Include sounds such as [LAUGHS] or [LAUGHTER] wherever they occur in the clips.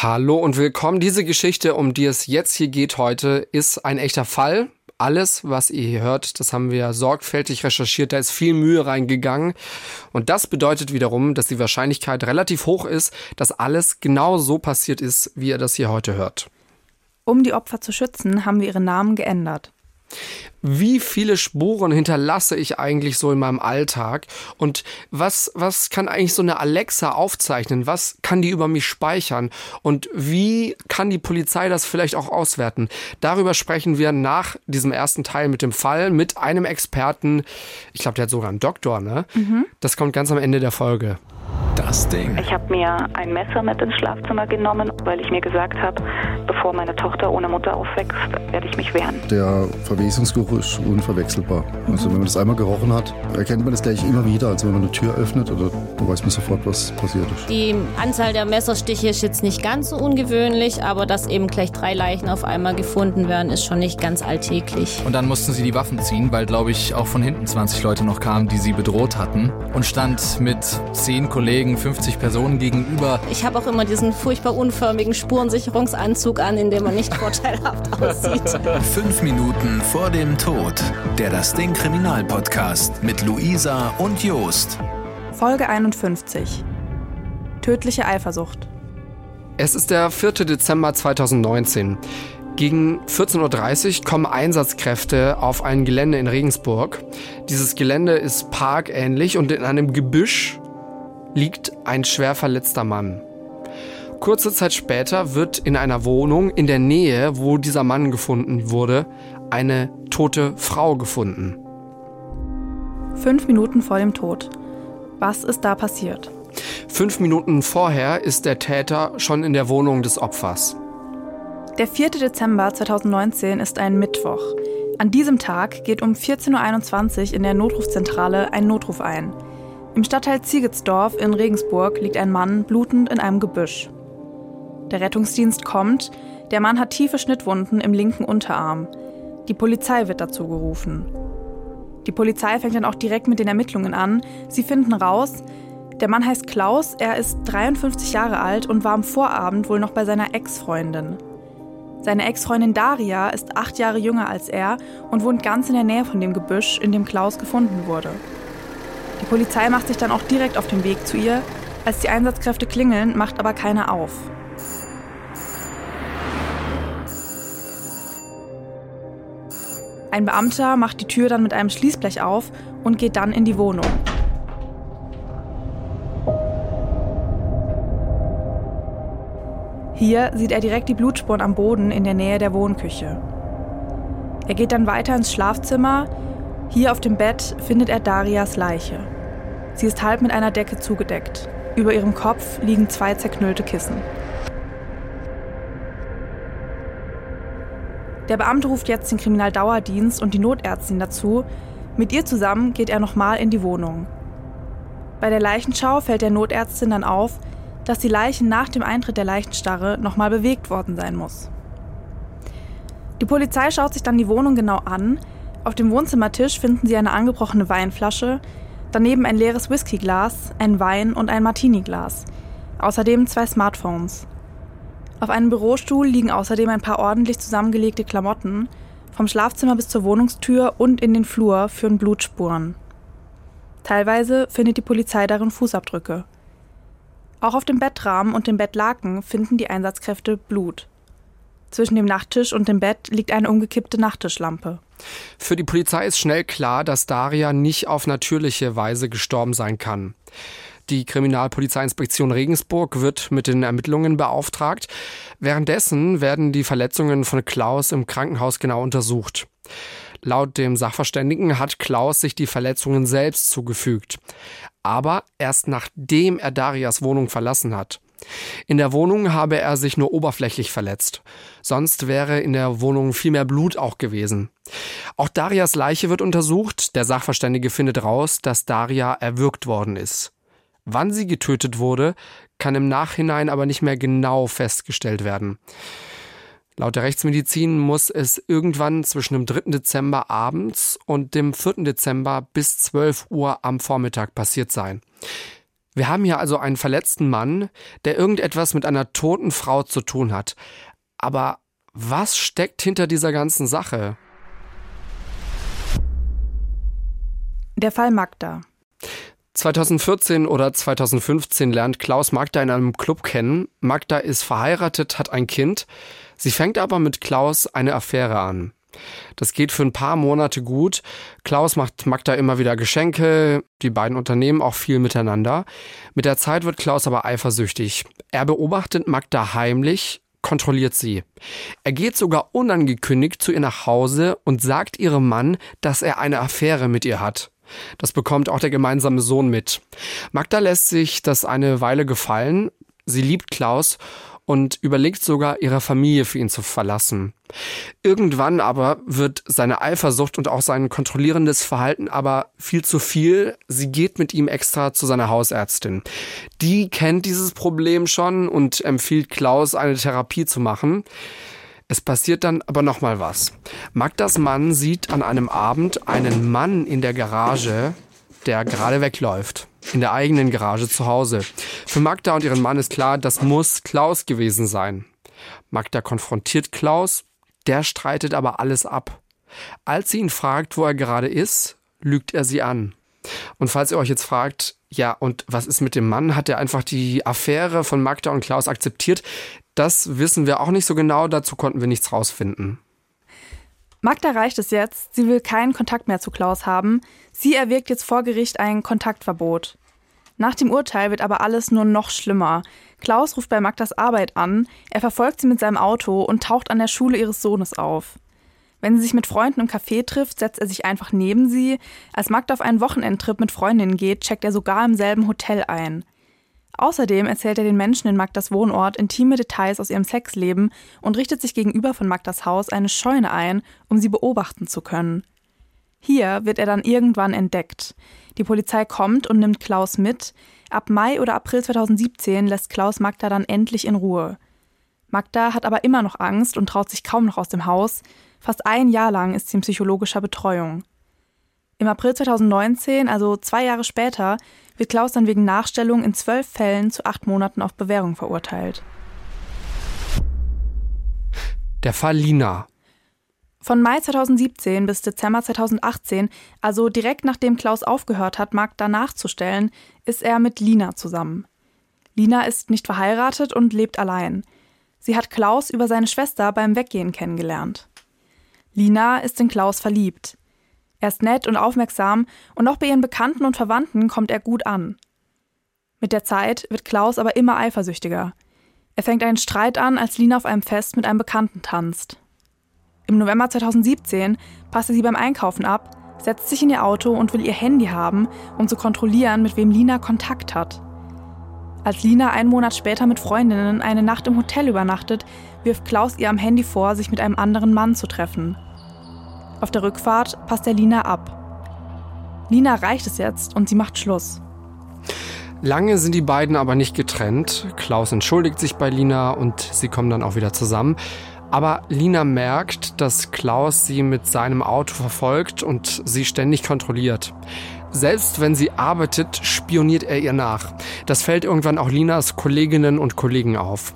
Hallo und willkommen. Diese Geschichte, um die es jetzt hier geht heute, ist ein echter Fall. Alles, was ihr hier hört, das haben wir sorgfältig recherchiert. Da ist viel Mühe reingegangen. Und das bedeutet wiederum, dass die Wahrscheinlichkeit relativ hoch ist, dass alles genau so passiert ist, wie ihr das hier heute hört. Um die Opfer zu schützen, haben wir ihre Namen geändert wie viele Spuren hinterlasse ich eigentlich so in meinem Alltag und was, was kann eigentlich so eine Alexa aufzeichnen? Was kann die über mich speichern? Und wie kann die Polizei das vielleicht auch auswerten? Darüber sprechen wir nach diesem ersten Teil mit dem Fall mit einem Experten. Ich glaube, der hat sogar einen Doktor, ne? Mhm. Das kommt ganz am Ende der Folge. Das Ding. Ich habe mir ein Messer mit ins Schlafzimmer genommen, weil ich mir gesagt habe, bevor meine Tochter ohne Mutter aufwächst, werde ich mich wehren. Der Verwesungsgeruch ist unverwechselbar. Also wenn man das einmal gerochen hat, erkennt man das gleich immer wieder. Also wenn man eine Tür öffnet, oder weiß man sofort, was passiert ist. Die Anzahl der Messerstiche ist jetzt nicht ganz so ungewöhnlich, aber dass eben gleich drei Leichen auf einmal gefunden werden, ist schon nicht ganz alltäglich. Und dann mussten sie die Waffen ziehen, weil, glaube ich, auch von hinten 20 Leute noch kamen, die sie bedroht hatten. Und stand mit zehn Kollegen, 50 Personen gegenüber. Ich habe auch immer diesen furchtbar unförmigen Spurensicherungsanzug an, in dem man nicht vorteilhaft [LAUGHS] aussieht. Fünf Minuten vor dem Tod. Der Das Ding Kriminalpodcast mit Luisa und Jost. Folge 51. Tödliche Eifersucht. Es ist der 4. Dezember 2019. Gegen 14.30 Uhr kommen Einsatzkräfte auf ein Gelände in Regensburg. Dieses Gelände ist parkähnlich und in einem Gebüsch liegt ein schwer verletzter Mann. Kurze Zeit später wird in einer Wohnung in der Nähe, wo dieser Mann gefunden wurde, eine tote Frau gefunden. Fünf Minuten vor dem Tod. Was ist da passiert? Fünf Minuten vorher ist der Täter schon in der Wohnung des Opfers. Der 4. Dezember 2019 ist ein Mittwoch. An diesem Tag geht um 14.21 Uhr in der Notrufzentrale ein Notruf ein. Im Stadtteil Ziegetsdorf in Regensburg liegt ein Mann blutend in einem Gebüsch. Der Rettungsdienst kommt, der Mann hat tiefe Schnittwunden im linken Unterarm. Die Polizei wird dazu gerufen. Die Polizei fängt dann auch direkt mit den Ermittlungen an. Sie finden raus, der Mann heißt Klaus, er ist 53 Jahre alt und war am Vorabend wohl noch bei seiner Ex-Freundin. Seine Ex-Freundin Daria ist acht Jahre jünger als er und wohnt ganz in der Nähe von dem Gebüsch, in dem Klaus gefunden wurde. Die Polizei macht sich dann auch direkt auf den Weg zu ihr. Als die Einsatzkräfte klingeln, macht aber keiner auf. Ein Beamter macht die Tür dann mit einem Schließblech auf und geht dann in die Wohnung. Hier sieht er direkt die Blutspuren am Boden in der Nähe der Wohnküche. Er geht dann weiter ins Schlafzimmer, hier auf dem Bett findet er Darias Leiche. Sie ist halb mit einer Decke zugedeckt. Über ihrem Kopf liegen zwei zerknüllte Kissen. Der Beamte ruft jetzt den Kriminaldauerdienst und die Notärztin dazu. Mit ihr zusammen geht er nochmal in die Wohnung. Bei der Leichenschau fällt der Notärztin dann auf, dass die Leiche nach dem Eintritt der Leichenstarre nochmal bewegt worden sein muss. Die Polizei schaut sich dann die Wohnung genau an, auf dem Wohnzimmertisch finden Sie eine angebrochene Weinflasche, daneben ein leeres Whiskyglas, ein Wein und ein Martini-Glas. Außerdem zwei Smartphones. Auf einem Bürostuhl liegen außerdem ein paar ordentlich zusammengelegte Klamotten. Vom Schlafzimmer bis zur Wohnungstür und in den Flur führen Blutspuren. Teilweise findet die Polizei darin Fußabdrücke. Auch auf dem Bettrahmen und dem Bettlaken finden die Einsatzkräfte Blut. Zwischen dem Nachttisch und dem Bett liegt eine umgekippte Nachttischlampe. Für die Polizei ist schnell klar, dass Daria nicht auf natürliche Weise gestorben sein kann. Die Kriminalpolizeiinspektion Regensburg wird mit den Ermittlungen beauftragt. Währenddessen werden die Verletzungen von Klaus im Krankenhaus genau untersucht. Laut dem Sachverständigen hat Klaus sich die Verletzungen selbst zugefügt. Aber erst nachdem er Darias Wohnung verlassen hat. In der Wohnung habe er sich nur oberflächlich verletzt. Sonst wäre in der Wohnung viel mehr Blut auch gewesen. Auch Darias Leiche wird untersucht. Der Sachverständige findet raus, dass Daria erwürgt worden ist. Wann sie getötet wurde, kann im Nachhinein aber nicht mehr genau festgestellt werden. Laut der Rechtsmedizin muss es irgendwann zwischen dem 3. Dezember abends und dem 4. Dezember bis 12 Uhr am Vormittag passiert sein. Wir haben hier also einen verletzten Mann, der irgendetwas mit einer toten Frau zu tun hat. Aber was steckt hinter dieser ganzen Sache? Der Fall Magda. 2014 oder 2015 lernt Klaus Magda in einem Club kennen. Magda ist verheiratet, hat ein Kind. Sie fängt aber mit Klaus eine Affäre an. Das geht für ein paar Monate gut. Klaus macht Magda immer wieder Geschenke. Die beiden unternehmen auch viel miteinander. Mit der Zeit wird Klaus aber eifersüchtig. Er beobachtet Magda heimlich, kontrolliert sie. Er geht sogar unangekündigt zu ihr nach Hause und sagt ihrem Mann, dass er eine Affäre mit ihr hat. Das bekommt auch der gemeinsame Sohn mit. Magda lässt sich das eine Weile gefallen. Sie liebt Klaus und überlegt sogar, ihre Familie für ihn zu verlassen. Irgendwann aber wird seine Eifersucht und auch sein kontrollierendes Verhalten aber viel zu viel. Sie geht mit ihm extra zu seiner Hausärztin. Die kennt dieses Problem schon und empfiehlt Klaus, eine Therapie zu machen. Es passiert dann aber noch mal was. Magdas Mann sieht an einem Abend einen Mann in der Garage, der gerade wegläuft in der eigenen Garage zu Hause. Für Magda und ihren Mann ist klar, das muss Klaus gewesen sein. Magda konfrontiert Klaus, der streitet aber alles ab. Als sie ihn fragt, wo er gerade ist, lügt er sie an. Und falls ihr euch jetzt fragt, ja, und was ist mit dem Mann? Hat er einfach die Affäre von Magda und Klaus akzeptiert? Das wissen wir auch nicht so genau, dazu konnten wir nichts rausfinden. Magda reicht es jetzt, sie will keinen Kontakt mehr zu Klaus haben. Sie erwirkt jetzt vor Gericht ein Kontaktverbot. Nach dem Urteil wird aber alles nur noch schlimmer. Klaus ruft bei Magdas Arbeit an, er verfolgt sie mit seinem Auto und taucht an der Schule ihres Sohnes auf. Wenn sie sich mit Freunden im Café trifft, setzt er sich einfach neben sie. Als Magda auf einen Wochenendtrip mit Freundinnen geht, checkt er sogar im selben Hotel ein. Außerdem erzählt er den Menschen in Magdas Wohnort intime Details aus ihrem Sexleben und richtet sich gegenüber von Magdas Haus eine Scheune ein, um sie beobachten zu können. Hier wird er dann irgendwann entdeckt. Die Polizei kommt und nimmt Klaus mit. Ab Mai oder April 2017 lässt Klaus Magda dann endlich in Ruhe. Magda hat aber immer noch Angst und traut sich kaum noch aus dem Haus. Fast ein Jahr lang ist sie in psychologischer Betreuung. Im April 2019, also zwei Jahre später, wird Klaus dann wegen Nachstellung in zwölf Fällen zu acht Monaten auf Bewährung verurteilt. Der Fall Lina. Von Mai 2017 bis Dezember 2018, also direkt nachdem Klaus aufgehört hat, Magda nachzustellen, ist er mit Lina zusammen. Lina ist nicht verheiratet und lebt allein. Sie hat Klaus über seine Schwester beim Weggehen kennengelernt. Lina ist in Klaus verliebt. Er ist nett und aufmerksam und auch bei ihren Bekannten und Verwandten kommt er gut an. Mit der Zeit wird Klaus aber immer eifersüchtiger. Er fängt einen Streit an, als Lina auf einem Fest mit einem Bekannten tanzt. Im November 2017 passt er sie beim Einkaufen ab, setzt sich in ihr Auto und will ihr Handy haben, um zu kontrollieren, mit wem Lina Kontakt hat. Als Lina einen Monat später mit Freundinnen eine Nacht im Hotel übernachtet, wirft Klaus ihr am Handy vor, sich mit einem anderen Mann zu treffen. Auf der Rückfahrt passt er Lina ab. Lina reicht es jetzt und sie macht Schluss. Lange sind die beiden aber nicht getrennt. Klaus entschuldigt sich bei Lina und sie kommen dann auch wieder zusammen. Aber Lina merkt, dass Klaus sie mit seinem Auto verfolgt und sie ständig kontrolliert. Selbst wenn sie arbeitet, spioniert er ihr nach. Das fällt irgendwann auch Linas Kolleginnen und Kollegen auf.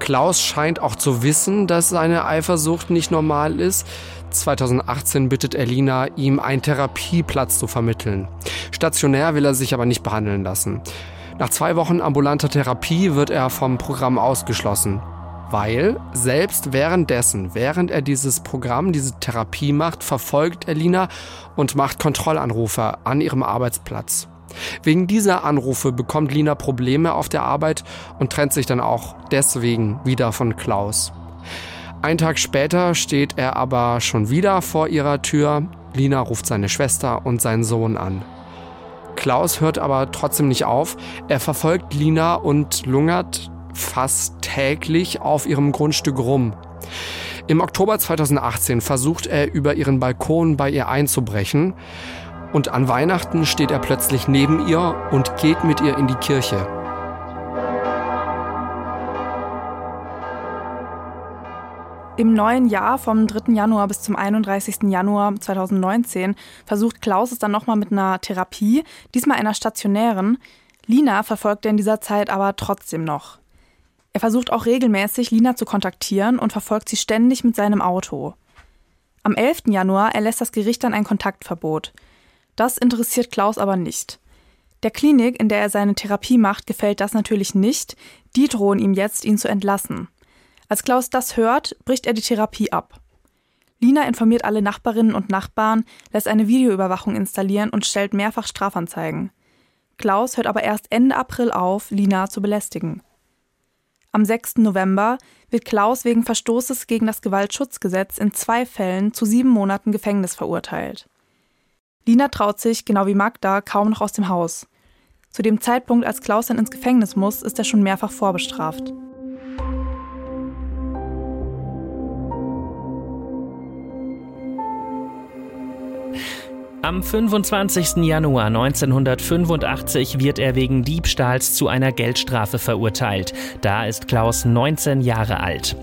Klaus scheint auch zu wissen, dass seine Eifersucht nicht normal ist. 2018 bittet Elina, ihm einen Therapieplatz zu vermitteln. Stationär will er sich aber nicht behandeln lassen. Nach zwei Wochen ambulanter Therapie wird er vom Programm ausgeschlossen. Weil selbst währenddessen, während er dieses Programm, diese Therapie macht, verfolgt Elina und macht Kontrollanrufe an ihrem Arbeitsplatz. Wegen dieser Anrufe bekommt Lina Probleme auf der Arbeit und trennt sich dann auch deswegen wieder von Klaus. Ein Tag später steht er aber schon wieder vor ihrer Tür. Lina ruft seine Schwester und seinen Sohn an. Klaus hört aber trotzdem nicht auf. Er verfolgt Lina und lungert fast täglich auf ihrem Grundstück rum. Im Oktober 2018 versucht er über ihren Balkon bei ihr einzubrechen und an Weihnachten steht er plötzlich neben ihr und geht mit ihr in die Kirche. Im neuen Jahr vom 3. Januar bis zum 31. Januar 2019 versucht Klaus es dann nochmal mit einer Therapie, diesmal einer stationären. Lina verfolgt er in dieser Zeit aber trotzdem noch. Er versucht auch regelmäßig, Lina zu kontaktieren und verfolgt sie ständig mit seinem Auto. Am 11. Januar erlässt das Gericht dann ein Kontaktverbot. Das interessiert Klaus aber nicht. Der Klinik, in der er seine Therapie macht, gefällt das natürlich nicht. Die drohen ihm jetzt, ihn zu entlassen. Als Klaus das hört, bricht er die Therapie ab. Lina informiert alle Nachbarinnen und Nachbarn, lässt eine Videoüberwachung installieren und stellt mehrfach Strafanzeigen. Klaus hört aber erst Ende April auf, Lina zu belästigen. Am 6. November wird Klaus wegen Verstoßes gegen das Gewaltschutzgesetz in zwei Fällen zu sieben Monaten Gefängnis verurteilt. Lina traut sich, genau wie Magda, kaum noch aus dem Haus. Zu dem Zeitpunkt, als Klaus dann ins Gefängnis muss, ist er schon mehrfach vorbestraft. Am 25. Januar 1985 wird er wegen Diebstahls zu einer Geldstrafe verurteilt. Da ist Klaus 19 Jahre alt.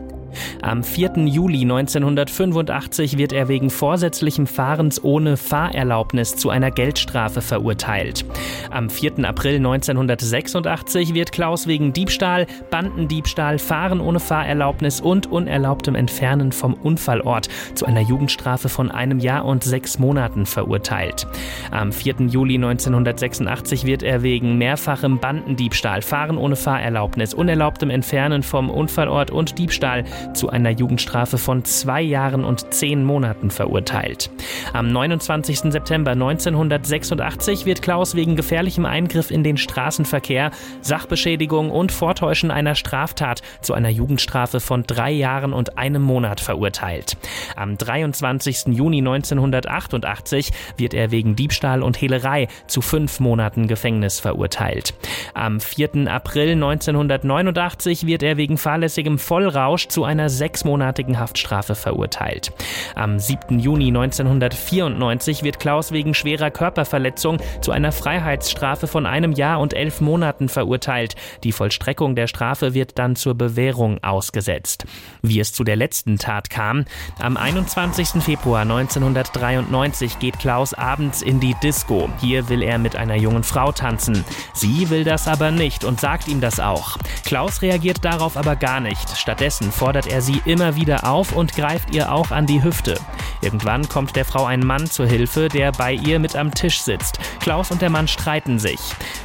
Am 4. Juli 1985 wird er wegen vorsätzlichem Fahrens ohne Fahrerlaubnis zu einer Geldstrafe verurteilt. Am 4. April 1986 wird Klaus wegen Diebstahl, Bandendiebstahl, Fahren ohne Fahrerlaubnis und unerlaubtem Entfernen vom Unfallort zu einer Jugendstrafe von einem Jahr und sechs Monaten verurteilt. Am 4. Juli 1986 wird er wegen mehrfachem Bandendiebstahl, Fahren ohne Fahrerlaubnis, unerlaubtem Entfernen vom Unfallort und Diebstahl zu einer Jugendstrafe von zwei Jahren und zehn Monaten verurteilt. Am 29. September 1986 wird Klaus wegen gefährlichem Eingriff in den Straßenverkehr, Sachbeschädigung und Vortäuschen einer Straftat zu einer Jugendstrafe von drei Jahren und einem Monat verurteilt. Am 23. Juni 1988 wird er wegen Diebstahl und Hehlerei zu fünf Monaten Gefängnis verurteilt. Am 4. April 1989 wird er wegen fahrlässigem Vollrausch zu einer sechsmonatigen Haftstrafe verurteilt. Am 7. Juni 1994 wird Klaus wegen schwerer Körperverletzung zu einer Freiheitsstrafe von einem Jahr und elf Monaten verurteilt. Die Vollstreckung der Strafe wird dann zur Bewährung ausgesetzt. Wie es zu der letzten Tat kam, am 21. Februar 1993 geht Klaus abends in die Disco. Hier will er mit einer jungen Frau tanzen. Sie will das aber nicht und sagt ihm das auch. Klaus reagiert darauf aber gar nicht. Stattdessen fordert er sie immer wieder auf und greift ihr auch an die Hüfte. Irgendwann kommt der Frau ein Mann zur Hilfe, der bei ihr mit am Tisch sitzt. Klaus und der Mann streiten sich.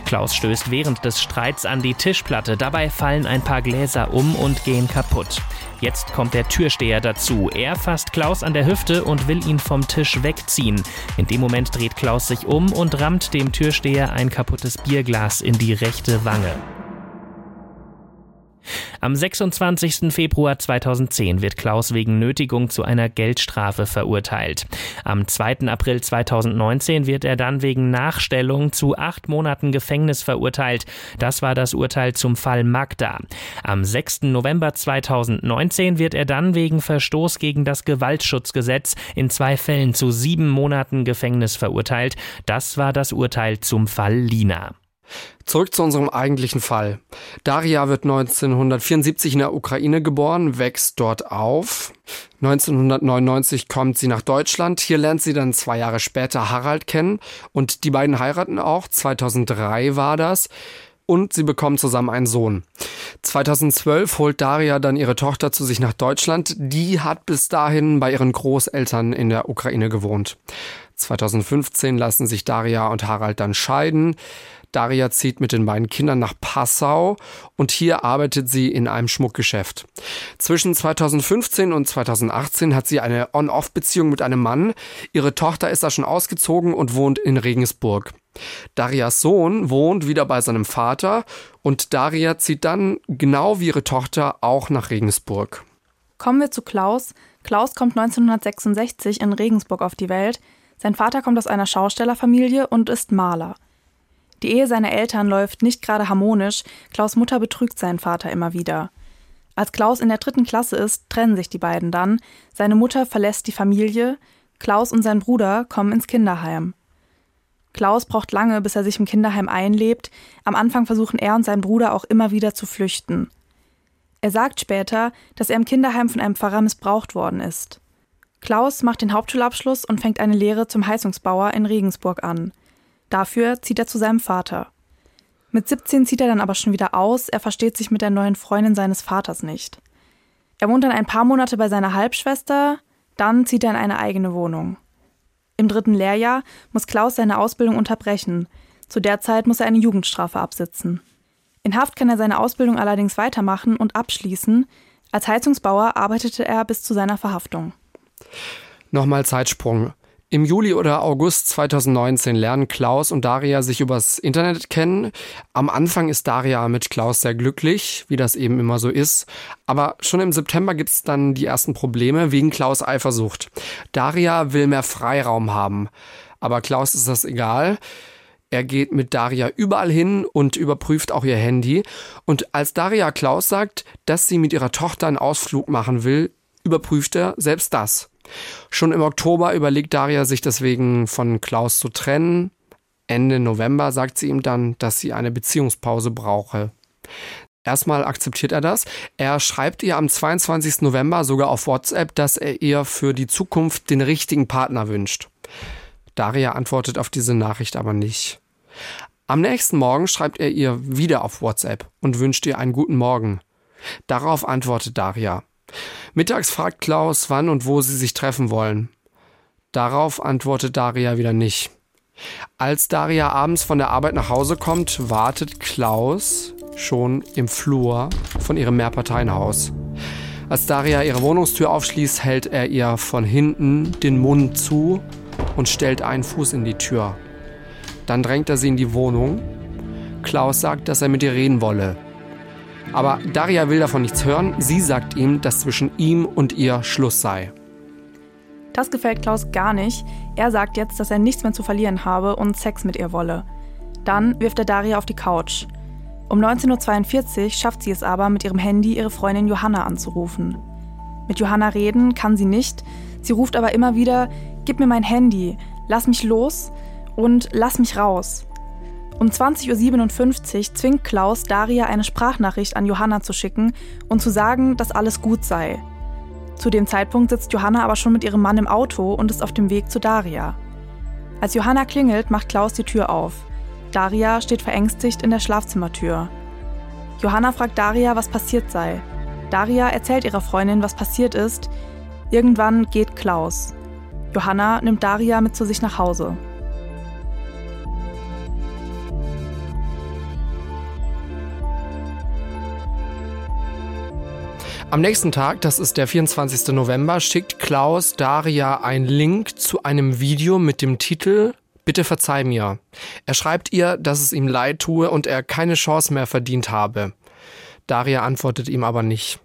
Klaus stößt während des Streits an die Tischplatte. Dabei fallen ein paar Gläser um und gehen kaputt. Jetzt kommt der Türsteher dazu. Er fasst Klaus an der Hüfte und will ihn vom Tisch wegziehen. In dem Moment dreht Klaus sich um und rammt dem Türsteher ein kaputtes Bierglas in die rechte Wange. Am 26. Februar 2010 wird Klaus wegen Nötigung zu einer Geldstrafe verurteilt. Am 2. April 2019 wird er dann wegen Nachstellung zu acht Monaten Gefängnis verurteilt. Das war das Urteil zum Fall Magda. Am 6. November 2019 wird er dann wegen Verstoß gegen das Gewaltschutzgesetz in zwei Fällen zu sieben Monaten Gefängnis verurteilt. Das war das Urteil zum Fall Lina. Zurück zu unserem eigentlichen Fall. Daria wird 1974 in der Ukraine geboren, wächst dort auf. 1999 kommt sie nach Deutschland. Hier lernt sie dann zwei Jahre später Harald kennen und die beiden heiraten auch. 2003 war das. Und sie bekommen zusammen einen Sohn. 2012 holt Daria dann ihre Tochter zu sich nach Deutschland. Die hat bis dahin bei ihren Großeltern in der Ukraine gewohnt. 2015 lassen sich Daria und Harald dann scheiden. Daria zieht mit den beiden Kindern nach Passau und hier arbeitet sie in einem Schmuckgeschäft. Zwischen 2015 und 2018 hat sie eine On-Off-Beziehung mit einem Mann. Ihre Tochter ist da schon ausgezogen und wohnt in Regensburg. Darias Sohn wohnt wieder bei seinem Vater und Daria zieht dann, genau wie ihre Tochter, auch nach Regensburg. Kommen wir zu Klaus. Klaus kommt 1966 in Regensburg auf die Welt. Sein Vater kommt aus einer Schaustellerfamilie und ist Maler. Die Ehe seiner Eltern läuft nicht gerade harmonisch, Klaus Mutter betrügt seinen Vater immer wieder. Als Klaus in der dritten Klasse ist, trennen sich die beiden dann, seine Mutter verlässt die Familie, Klaus und sein Bruder kommen ins Kinderheim. Klaus braucht lange, bis er sich im Kinderheim einlebt, am Anfang versuchen er und sein Bruder auch immer wieder zu flüchten. Er sagt später, dass er im Kinderheim von einem Pfarrer missbraucht worden ist. Klaus macht den Hauptschulabschluss und fängt eine Lehre zum Heizungsbauer in Regensburg an. Dafür zieht er zu seinem Vater. Mit 17 zieht er dann aber schon wieder aus, er versteht sich mit der neuen Freundin seines Vaters nicht. Er wohnt dann ein paar Monate bei seiner Halbschwester, dann zieht er in eine eigene Wohnung. Im dritten Lehrjahr muss Klaus seine Ausbildung unterbrechen. Zu der Zeit muss er eine Jugendstrafe absitzen. In Haft kann er seine Ausbildung allerdings weitermachen und abschließen. Als Heizungsbauer arbeitete er bis zu seiner Verhaftung. Nochmal Zeitsprung. Im Juli oder August 2019 lernen Klaus und Daria sich übers Internet kennen. Am Anfang ist Daria mit Klaus sehr glücklich, wie das eben immer so ist. Aber schon im September gibt es dann die ersten Probleme wegen Klaus Eifersucht. Daria will mehr Freiraum haben. Aber Klaus ist das egal. Er geht mit Daria überall hin und überprüft auch ihr Handy. Und als Daria Klaus sagt, dass sie mit ihrer Tochter einen Ausflug machen will, überprüft er selbst das. Schon im Oktober überlegt Daria sich deswegen von Klaus zu trennen. Ende November sagt sie ihm dann, dass sie eine Beziehungspause brauche. Erstmal akzeptiert er das. Er schreibt ihr am 22. November sogar auf WhatsApp, dass er ihr für die Zukunft den richtigen Partner wünscht. Daria antwortet auf diese Nachricht aber nicht. Am nächsten Morgen schreibt er ihr wieder auf WhatsApp und wünscht ihr einen guten Morgen. Darauf antwortet Daria. Mittags fragt Klaus, wann und wo sie sich treffen wollen. Darauf antwortet Daria wieder nicht. Als Daria abends von der Arbeit nach Hause kommt, wartet Klaus schon im Flur von ihrem Mehrparteienhaus. Als Daria ihre Wohnungstür aufschließt, hält er ihr von hinten den Mund zu und stellt einen Fuß in die Tür. Dann drängt er sie in die Wohnung. Klaus sagt, dass er mit ihr reden wolle. Aber Daria will davon nichts hören. Sie sagt ihm, dass zwischen ihm und ihr Schluss sei. Das gefällt Klaus gar nicht. Er sagt jetzt, dass er nichts mehr zu verlieren habe und Sex mit ihr wolle. Dann wirft er Daria auf die Couch. Um 19.42 Uhr schafft sie es aber, mit ihrem Handy ihre Freundin Johanna anzurufen. Mit Johanna reden kann sie nicht. Sie ruft aber immer wieder: Gib mir mein Handy, lass mich los und lass mich raus. Um 20.57 Uhr zwingt Klaus Daria eine Sprachnachricht an Johanna zu schicken und zu sagen, dass alles gut sei. Zu dem Zeitpunkt sitzt Johanna aber schon mit ihrem Mann im Auto und ist auf dem Weg zu Daria. Als Johanna klingelt, macht Klaus die Tür auf. Daria steht verängstigt in der Schlafzimmertür. Johanna fragt Daria, was passiert sei. Daria erzählt ihrer Freundin, was passiert ist. Irgendwann geht Klaus. Johanna nimmt Daria mit zu sich nach Hause. Am nächsten Tag, das ist der 24. November, schickt Klaus Daria einen Link zu einem Video mit dem Titel Bitte verzeih mir. Er schreibt ihr, dass es ihm leid tue und er keine Chance mehr verdient habe. Daria antwortet ihm aber nicht.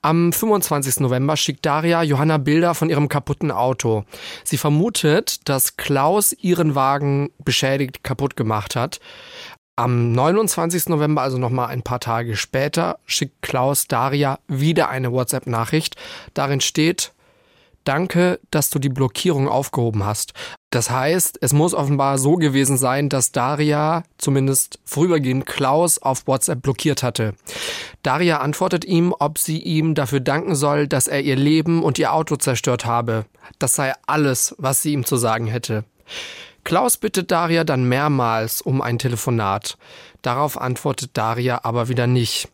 Am 25. November schickt Daria Johanna Bilder von ihrem kaputten Auto. Sie vermutet, dass Klaus ihren Wagen beschädigt kaputt gemacht hat. Am 29. November, also nochmal ein paar Tage später, schickt Klaus Daria wieder eine WhatsApp-Nachricht. Darin steht, Danke, dass du die Blockierung aufgehoben hast. Das heißt, es muss offenbar so gewesen sein, dass Daria zumindest vorübergehend Klaus auf WhatsApp blockiert hatte. Daria antwortet ihm, ob sie ihm dafür danken soll, dass er ihr Leben und ihr Auto zerstört habe. Das sei alles, was sie ihm zu sagen hätte. Klaus bittet Daria dann mehrmals um ein Telefonat. Darauf antwortet Daria aber wieder nicht.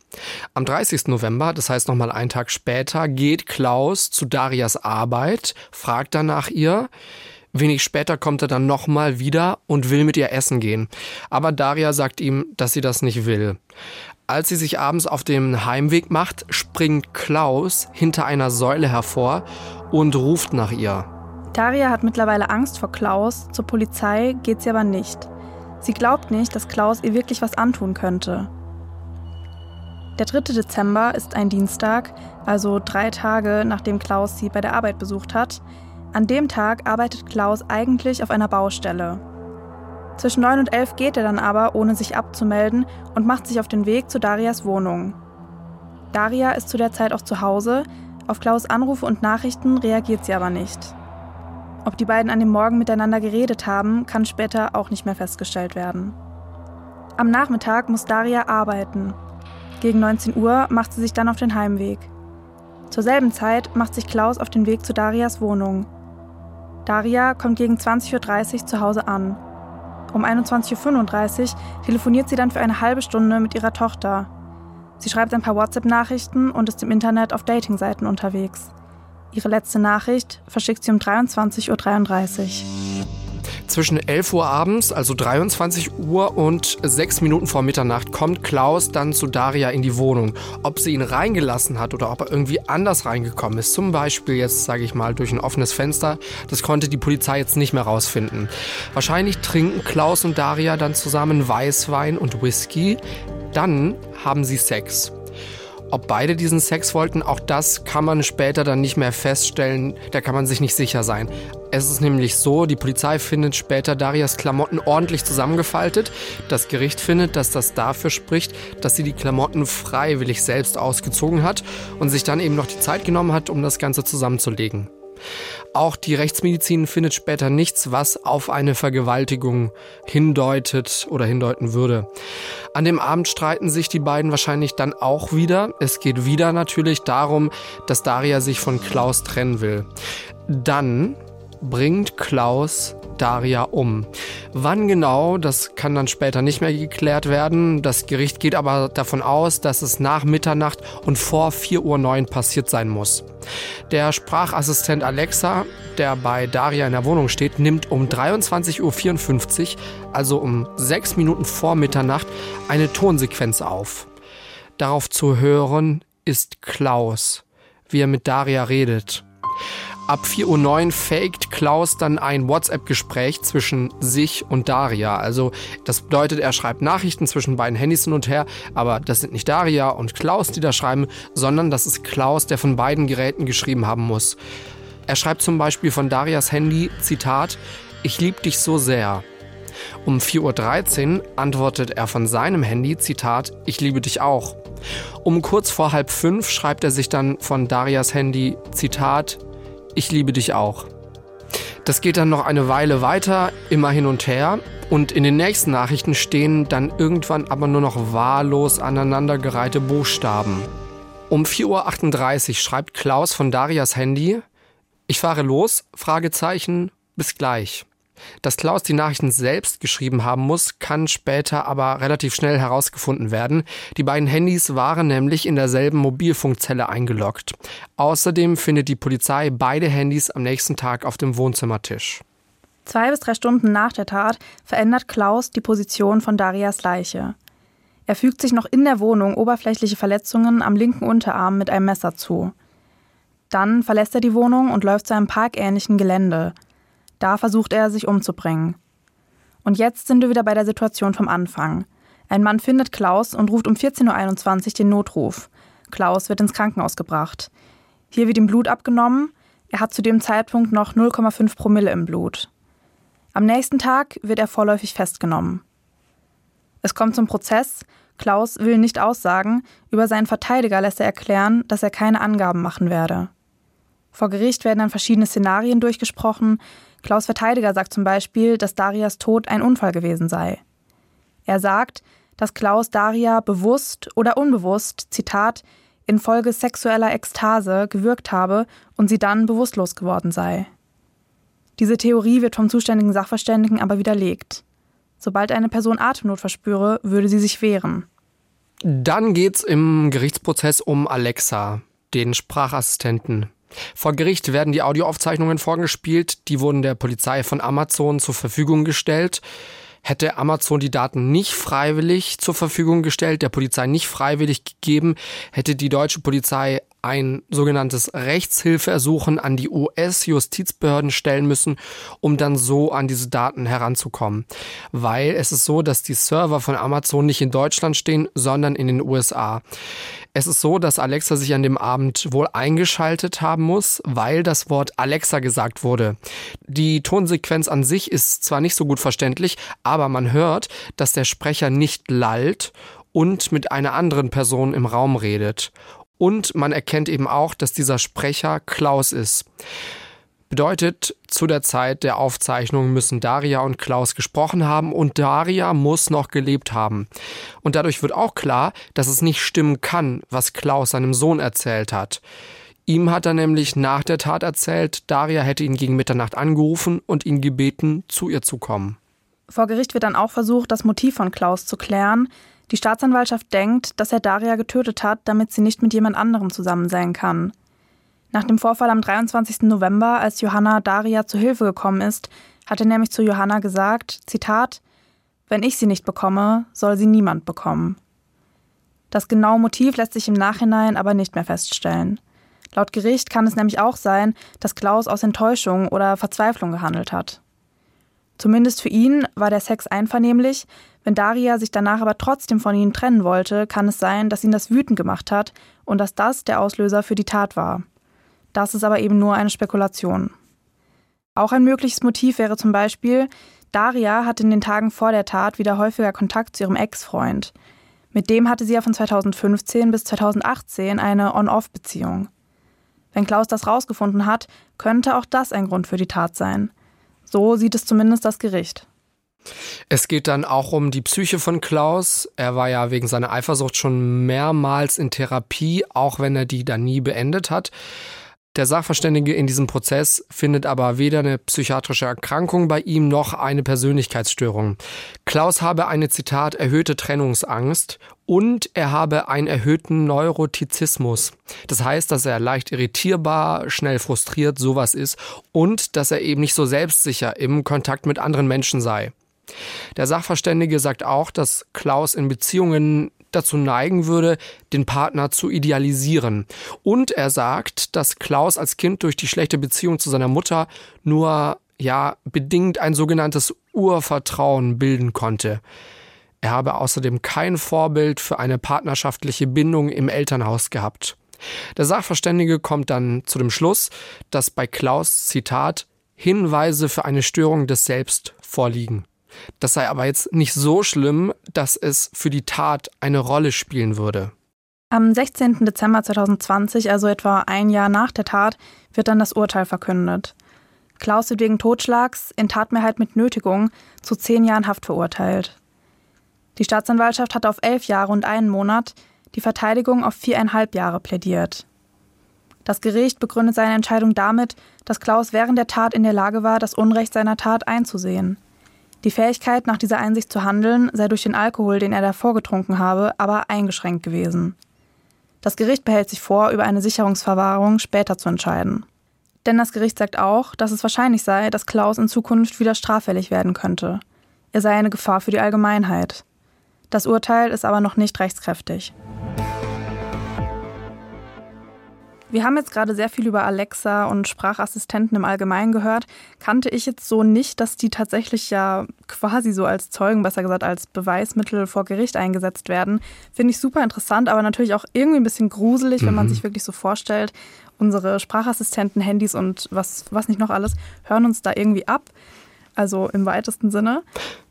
Am 30. November, das heißt nochmal einen Tag später, geht Klaus zu Darias Arbeit, fragt dann nach ihr. Wenig später kommt er dann nochmal wieder und will mit ihr essen gehen. Aber Daria sagt ihm, dass sie das nicht will. Als sie sich abends auf dem Heimweg macht, springt Klaus hinter einer Säule hervor und ruft nach ihr. Daria hat mittlerweile Angst vor Klaus, zur Polizei geht sie aber nicht. Sie glaubt nicht, dass Klaus ihr wirklich was antun könnte. Der 3. Dezember ist ein Dienstag, also drei Tage nachdem Klaus sie bei der Arbeit besucht hat. An dem Tag arbeitet Klaus eigentlich auf einer Baustelle. Zwischen 9 und 11 geht er dann aber, ohne sich abzumelden, und macht sich auf den Weg zu Darias Wohnung. Daria ist zu der Zeit auch zu Hause, auf Klaus Anrufe und Nachrichten reagiert sie aber nicht. Ob die beiden an dem Morgen miteinander geredet haben, kann später auch nicht mehr festgestellt werden. Am Nachmittag muss Daria arbeiten. Gegen 19 Uhr macht sie sich dann auf den Heimweg. Zur selben Zeit macht sich Klaus auf den Weg zu Darias Wohnung. Daria kommt gegen 20.30 Uhr zu Hause an. Um 21.35 Uhr telefoniert sie dann für eine halbe Stunde mit ihrer Tochter. Sie schreibt ein paar WhatsApp-Nachrichten und ist im Internet auf Datingseiten unterwegs. Ihre letzte Nachricht verschickt sie um 23.33 Uhr. Zwischen 11 Uhr abends, also 23 Uhr und 6 Minuten vor Mitternacht, kommt Klaus dann zu Daria in die Wohnung. Ob sie ihn reingelassen hat oder ob er irgendwie anders reingekommen ist, zum Beispiel jetzt, sage ich mal, durch ein offenes Fenster, das konnte die Polizei jetzt nicht mehr rausfinden. Wahrscheinlich trinken Klaus und Daria dann zusammen Weißwein und Whisky. Dann haben sie Sex. Ob beide diesen Sex wollten, auch das kann man später dann nicht mehr feststellen. Da kann man sich nicht sicher sein. Es ist nämlich so, die Polizei findet später Darias Klamotten ordentlich zusammengefaltet. Das Gericht findet, dass das dafür spricht, dass sie die Klamotten freiwillig selbst ausgezogen hat und sich dann eben noch die Zeit genommen hat, um das Ganze zusammenzulegen. Auch die Rechtsmedizin findet später nichts, was auf eine Vergewaltigung hindeutet oder hindeuten würde. An dem Abend streiten sich die beiden wahrscheinlich dann auch wieder. Es geht wieder natürlich darum, dass Daria sich von Klaus trennen will. Dann bringt Klaus Daria um. Wann genau, das kann dann später nicht mehr geklärt werden. Das Gericht geht aber davon aus, dass es nach Mitternacht und vor 4.09 Uhr passiert sein muss. Der Sprachassistent Alexa, der bei Daria in der Wohnung steht, nimmt um 23.54 Uhr, also um sechs Minuten vor Mitternacht, eine Tonsequenz auf. Darauf zu hören ist Klaus, wie er mit Daria redet. Ab 4.09 Uhr faked Klaus dann ein WhatsApp-Gespräch zwischen sich und Daria. Also das bedeutet, er schreibt Nachrichten zwischen beiden Handys hin und her, aber das sind nicht Daria und Klaus, die da schreiben, sondern das ist Klaus, der von beiden Geräten geschrieben haben muss. Er schreibt zum Beispiel von Darias Handy, Zitat, Ich lieb dich so sehr. Um 4.13 Uhr antwortet er von seinem Handy, Zitat, Ich liebe dich auch. Um kurz vor halb fünf schreibt er sich dann von Darias Handy, Zitat, ich liebe dich auch. Das geht dann noch eine Weile weiter, immer hin und her. Und in den nächsten Nachrichten stehen dann irgendwann aber nur noch wahllos aneinandergereihte Buchstaben. Um 4.38 Uhr schreibt Klaus von Darias Handy, ich fahre los, Fragezeichen, bis gleich. Dass Klaus die Nachrichten selbst geschrieben haben muss, kann später aber relativ schnell herausgefunden werden. Die beiden Handys waren nämlich in derselben Mobilfunkzelle eingeloggt. Außerdem findet die Polizei beide Handys am nächsten Tag auf dem Wohnzimmertisch. Zwei bis drei Stunden nach der Tat verändert Klaus die Position von Darias Leiche. Er fügt sich noch in der Wohnung oberflächliche Verletzungen am linken Unterarm mit einem Messer zu. Dann verlässt er die Wohnung und läuft zu einem parkähnlichen Gelände. Da versucht er, sich umzubringen. Und jetzt sind wir wieder bei der Situation vom Anfang. Ein Mann findet Klaus und ruft um 14.21 Uhr den Notruf. Klaus wird ins Krankenhaus gebracht. Hier wird ihm Blut abgenommen. Er hat zu dem Zeitpunkt noch 0,5 Promille im Blut. Am nächsten Tag wird er vorläufig festgenommen. Es kommt zum Prozess. Klaus will nicht aussagen. Über seinen Verteidiger lässt er erklären, dass er keine Angaben machen werde. Vor Gericht werden dann verschiedene Szenarien durchgesprochen. Klaus Verteidiger sagt zum Beispiel, dass Darias Tod ein Unfall gewesen sei. Er sagt, dass Klaus Daria bewusst oder unbewusst, Zitat, infolge sexueller Ekstase gewirkt habe und sie dann bewusstlos geworden sei. Diese Theorie wird vom zuständigen Sachverständigen aber widerlegt. Sobald eine Person Atemnot verspüre, würde sie sich wehren. Dann geht's im Gerichtsprozess um Alexa, den Sprachassistenten. Vor Gericht werden die Audioaufzeichnungen vorgespielt, die wurden der Polizei von Amazon zur Verfügung gestellt. Hätte Amazon die Daten nicht freiwillig zur Verfügung gestellt, der Polizei nicht freiwillig gegeben, hätte die deutsche Polizei ein sogenanntes Rechtshilfeersuchen an die US-Justizbehörden stellen müssen, um dann so an diese Daten heranzukommen. Weil es ist so, dass die Server von Amazon nicht in Deutschland stehen, sondern in den USA. Es ist so, dass Alexa sich an dem Abend wohl eingeschaltet haben muss, weil das Wort Alexa gesagt wurde. Die Tonsequenz an sich ist zwar nicht so gut verständlich, aber man hört, dass der Sprecher nicht lallt und mit einer anderen Person im Raum redet. Und man erkennt eben auch, dass dieser Sprecher Klaus ist. Bedeutet, zu der Zeit der Aufzeichnung müssen Daria und Klaus gesprochen haben und Daria muss noch gelebt haben. Und dadurch wird auch klar, dass es nicht stimmen kann, was Klaus seinem Sohn erzählt hat. Ihm hat er nämlich nach der Tat erzählt, Daria hätte ihn gegen Mitternacht angerufen und ihn gebeten, zu ihr zu kommen. Vor Gericht wird dann auch versucht, das Motiv von Klaus zu klären. Die Staatsanwaltschaft denkt, dass er Daria getötet hat, damit sie nicht mit jemand anderem zusammen sein kann. Nach dem Vorfall am 23. November, als Johanna Daria zu Hilfe gekommen ist, hat er nämlich zu Johanna gesagt, Zitat, wenn ich sie nicht bekomme, soll sie niemand bekommen. Das genaue Motiv lässt sich im Nachhinein aber nicht mehr feststellen. Laut Gericht kann es nämlich auch sein, dass Klaus aus Enttäuschung oder Verzweiflung gehandelt hat. Zumindest für ihn war der Sex einvernehmlich. Wenn Daria sich danach aber trotzdem von ihnen trennen wollte, kann es sein, dass ihn das wütend gemacht hat und dass das der Auslöser für die Tat war. Das ist aber eben nur eine Spekulation. Auch ein mögliches Motiv wäre zum Beispiel, Daria hatte in den Tagen vor der Tat wieder häufiger Kontakt zu ihrem Ex-Freund. Mit dem hatte sie ja von 2015 bis 2018 eine On-Off-Beziehung. Wenn Klaus das rausgefunden hat, könnte auch das ein Grund für die Tat sein. So sieht es zumindest das Gericht. Es geht dann auch um die Psyche von Klaus. Er war ja wegen seiner Eifersucht schon mehrmals in Therapie, auch wenn er die dann nie beendet hat. Der Sachverständige in diesem Prozess findet aber weder eine psychiatrische Erkrankung bei ihm noch eine Persönlichkeitsstörung. Klaus habe eine Zitat erhöhte Trennungsangst und er habe einen erhöhten Neurotizismus. Das heißt, dass er leicht irritierbar, schnell frustriert, sowas ist und dass er eben nicht so selbstsicher im Kontakt mit anderen Menschen sei. Der Sachverständige sagt auch, dass Klaus in Beziehungen dazu neigen würde, den Partner zu idealisieren. Und er sagt, dass Klaus als Kind durch die schlechte Beziehung zu seiner Mutter nur ja bedingt ein sogenanntes Urvertrauen bilden konnte. Er habe außerdem kein Vorbild für eine partnerschaftliche Bindung im Elternhaus gehabt. Der Sachverständige kommt dann zu dem Schluss, dass bei Klaus Zitat Hinweise für eine Störung des Selbst vorliegen. Das sei aber jetzt nicht so schlimm, dass es für die Tat eine Rolle spielen würde. Am 16. Dezember 2020, also etwa ein Jahr nach der Tat, wird dann das Urteil verkündet. Klaus wird wegen Totschlags in Tatmehrheit mit Nötigung zu zehn Jahren Haft verurteilt. Die Staatsanwaltschaft hat auf elf Jahre und einen Monat, die Verteidigung auf viereinhalb Jahre plädiert. Das Gericht begründet seine Entscheidung damit, dass Klaus während der Tat in der Lage war, das Unrecht seiner Tat einzusehen. Die Fähigkeit, nach dieser Einsicht zu handeln, sei durch den Alkohol, den er davor getrunken habe, aber eingeschränkt gewesen. Das Gericht behält sich vor, über eine Sicherungsverwahrung später zu entscheiden. Denn das Gericht sagt auch, dass es wahrscheinlich sei, dass Klaus in Zukunft wieder straffällig werden könnte. Er sei eine Gefahr für die Allgemeinheit. Das Urteil ist aber noch nicht rechtskräftig. Wir haben jetzt gerade sehr viel über Alexa und Sprachassistenten im Allgemeinen gehört. Kannte ich jetzt so nicht, dass die tatsächlich ja quasi so als Zeugen, besser gesagt als Beweismittel vor Gericht eingesetzt werden. Finde ich super interessant, aber natürlich auch irgendwie ein bisschen gruselig, mhm. wenn man mhm. sich wirklich so vorstellt, unsere Sprachassistenten, Handys und was, was nicht noch alles, hören uns da irgendwie ab. Also im weitesten Sinne.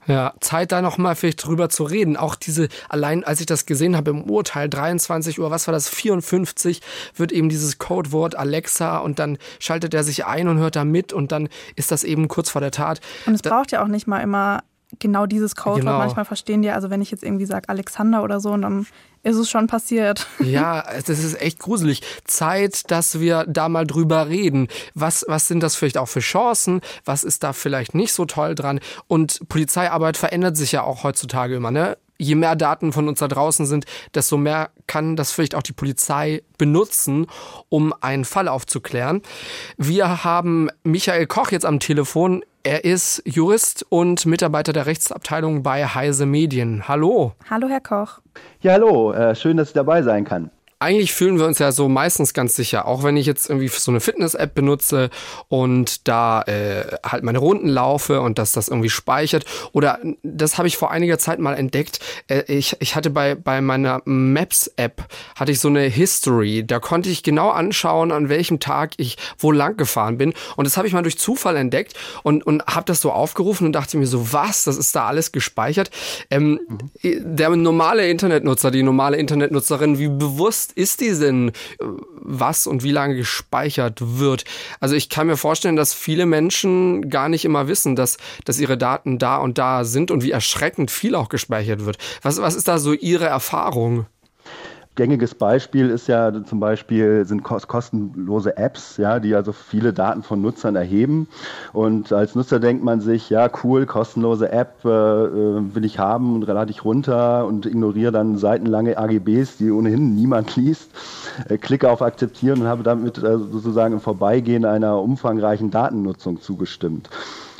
Ja, Zeit da nochmal vielleicht drüber zu reden. Auch diese, allein als ich das gesehen habe im Urteil, 23 Uhr, was war das, 54, wird eben dieses Codewort Alexa und dann schaltet er sich ein und hört da mit und dann ist das eben kurz vor der Tat. Und es da braucht ja auch nicht mal immer genau dieses Codewort. Genau. Manchmal verstehen die, also wenn ich jetzt irgendwie sage Alexander oder so, und dann ist es schon passiert. [LAUGHS] Ja, das ist echt gruselig. Zeit, dass wir da mal drüber reden. Was, was sind das vielleicht auch für Chancen? Was ist da vielleicht nicht so toll dran? Und Polizeiarbeit verändert sich ja auch heutzutage immer, ne? je mehr Daten von uns da draußen sind, desto mehr kann das vielleicht auch die Polizei benutzen, um einen Fall aufzuklären. Wir haben Michael Koch jetzt am Telefon. Er ist Jurist und Mitarbeiter der Rechtsabteilung bei Heise Medien. Hallo. Hallo, Herr Koch. Ja, hallo. Äh, schön, dass ich dabei sein kann eigentlich fühlen wir uns ja so meistens ganz sicher, auch wenn ich jetzt irgendwie so eine Fitness-App benutze und da äh, halt meine Runden laufe und dass das irgendwie speichert. Oder das habe ich vor einiger Zeit mal entdeckt. Äh, ich, ich hatte bei, bei meiner Maps-App hatte ich so eine History. Da konnte ich genau anschauen, an welchem Tag ich wo lang gefahren bin. Und das habe ich mal durch Zufall entdeckt und, und habe das so aufgerufen und dachte mir so, was, das ist da alles gespeichert. Ähm, mhm. Der normale Internetnutzer, die normale Internetnutzerin, wie bewusst ist die denn, was und wie lange gespeichert wird? Also ich kann mir vorstellen, dass viele Menschen gar nicht immer wissen, dass, dass ihre Daten da und da sind und wie erschreckend viel auch gespeichert wird. Was, was ist da so Ihre Erfahrung? Gängiges Beispiel ist ja zum Beispiel sind kostenlose Apps, ja, die also viele Daten von Nutzern erheben. Und als Nutzer denkt man sich, ja, cool, kostenlose App äh, äh will ich haben und relativ runter und ignoriere dann seitenlange AGBs, die ohnehin niemand [LAUGHS] liest. Äh, klicke auf Akzeptieren und habe damit äh, sozusagen im Vorbeigehen einer umfangreichen Datennutzung zugestimmt.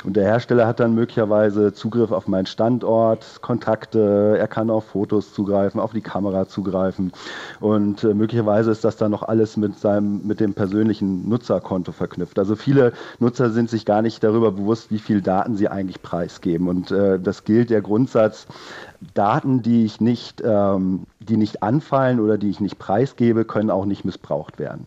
Und der Hersteller hat dann möglicherweise Zugriff auf meinen Standort, Kontakte, er kann auf Fotos zugreifen, auf die Kamera zugreifen. Und äh, möglicherweise ist das dann noch alles mit seinem, mit dem persönlichen Nutzerkonto verknüpft. Also viele Nutzer sind sich gar nicht darüber bewusst, wie viel Daten sie eigentlich preisgeben. Und äh, das gilt der Grundsatz, Daten, die ich nicht, ähm, die nicht anfallen oder die ich nicht preisgebe, können auch nicht missbraucht werden.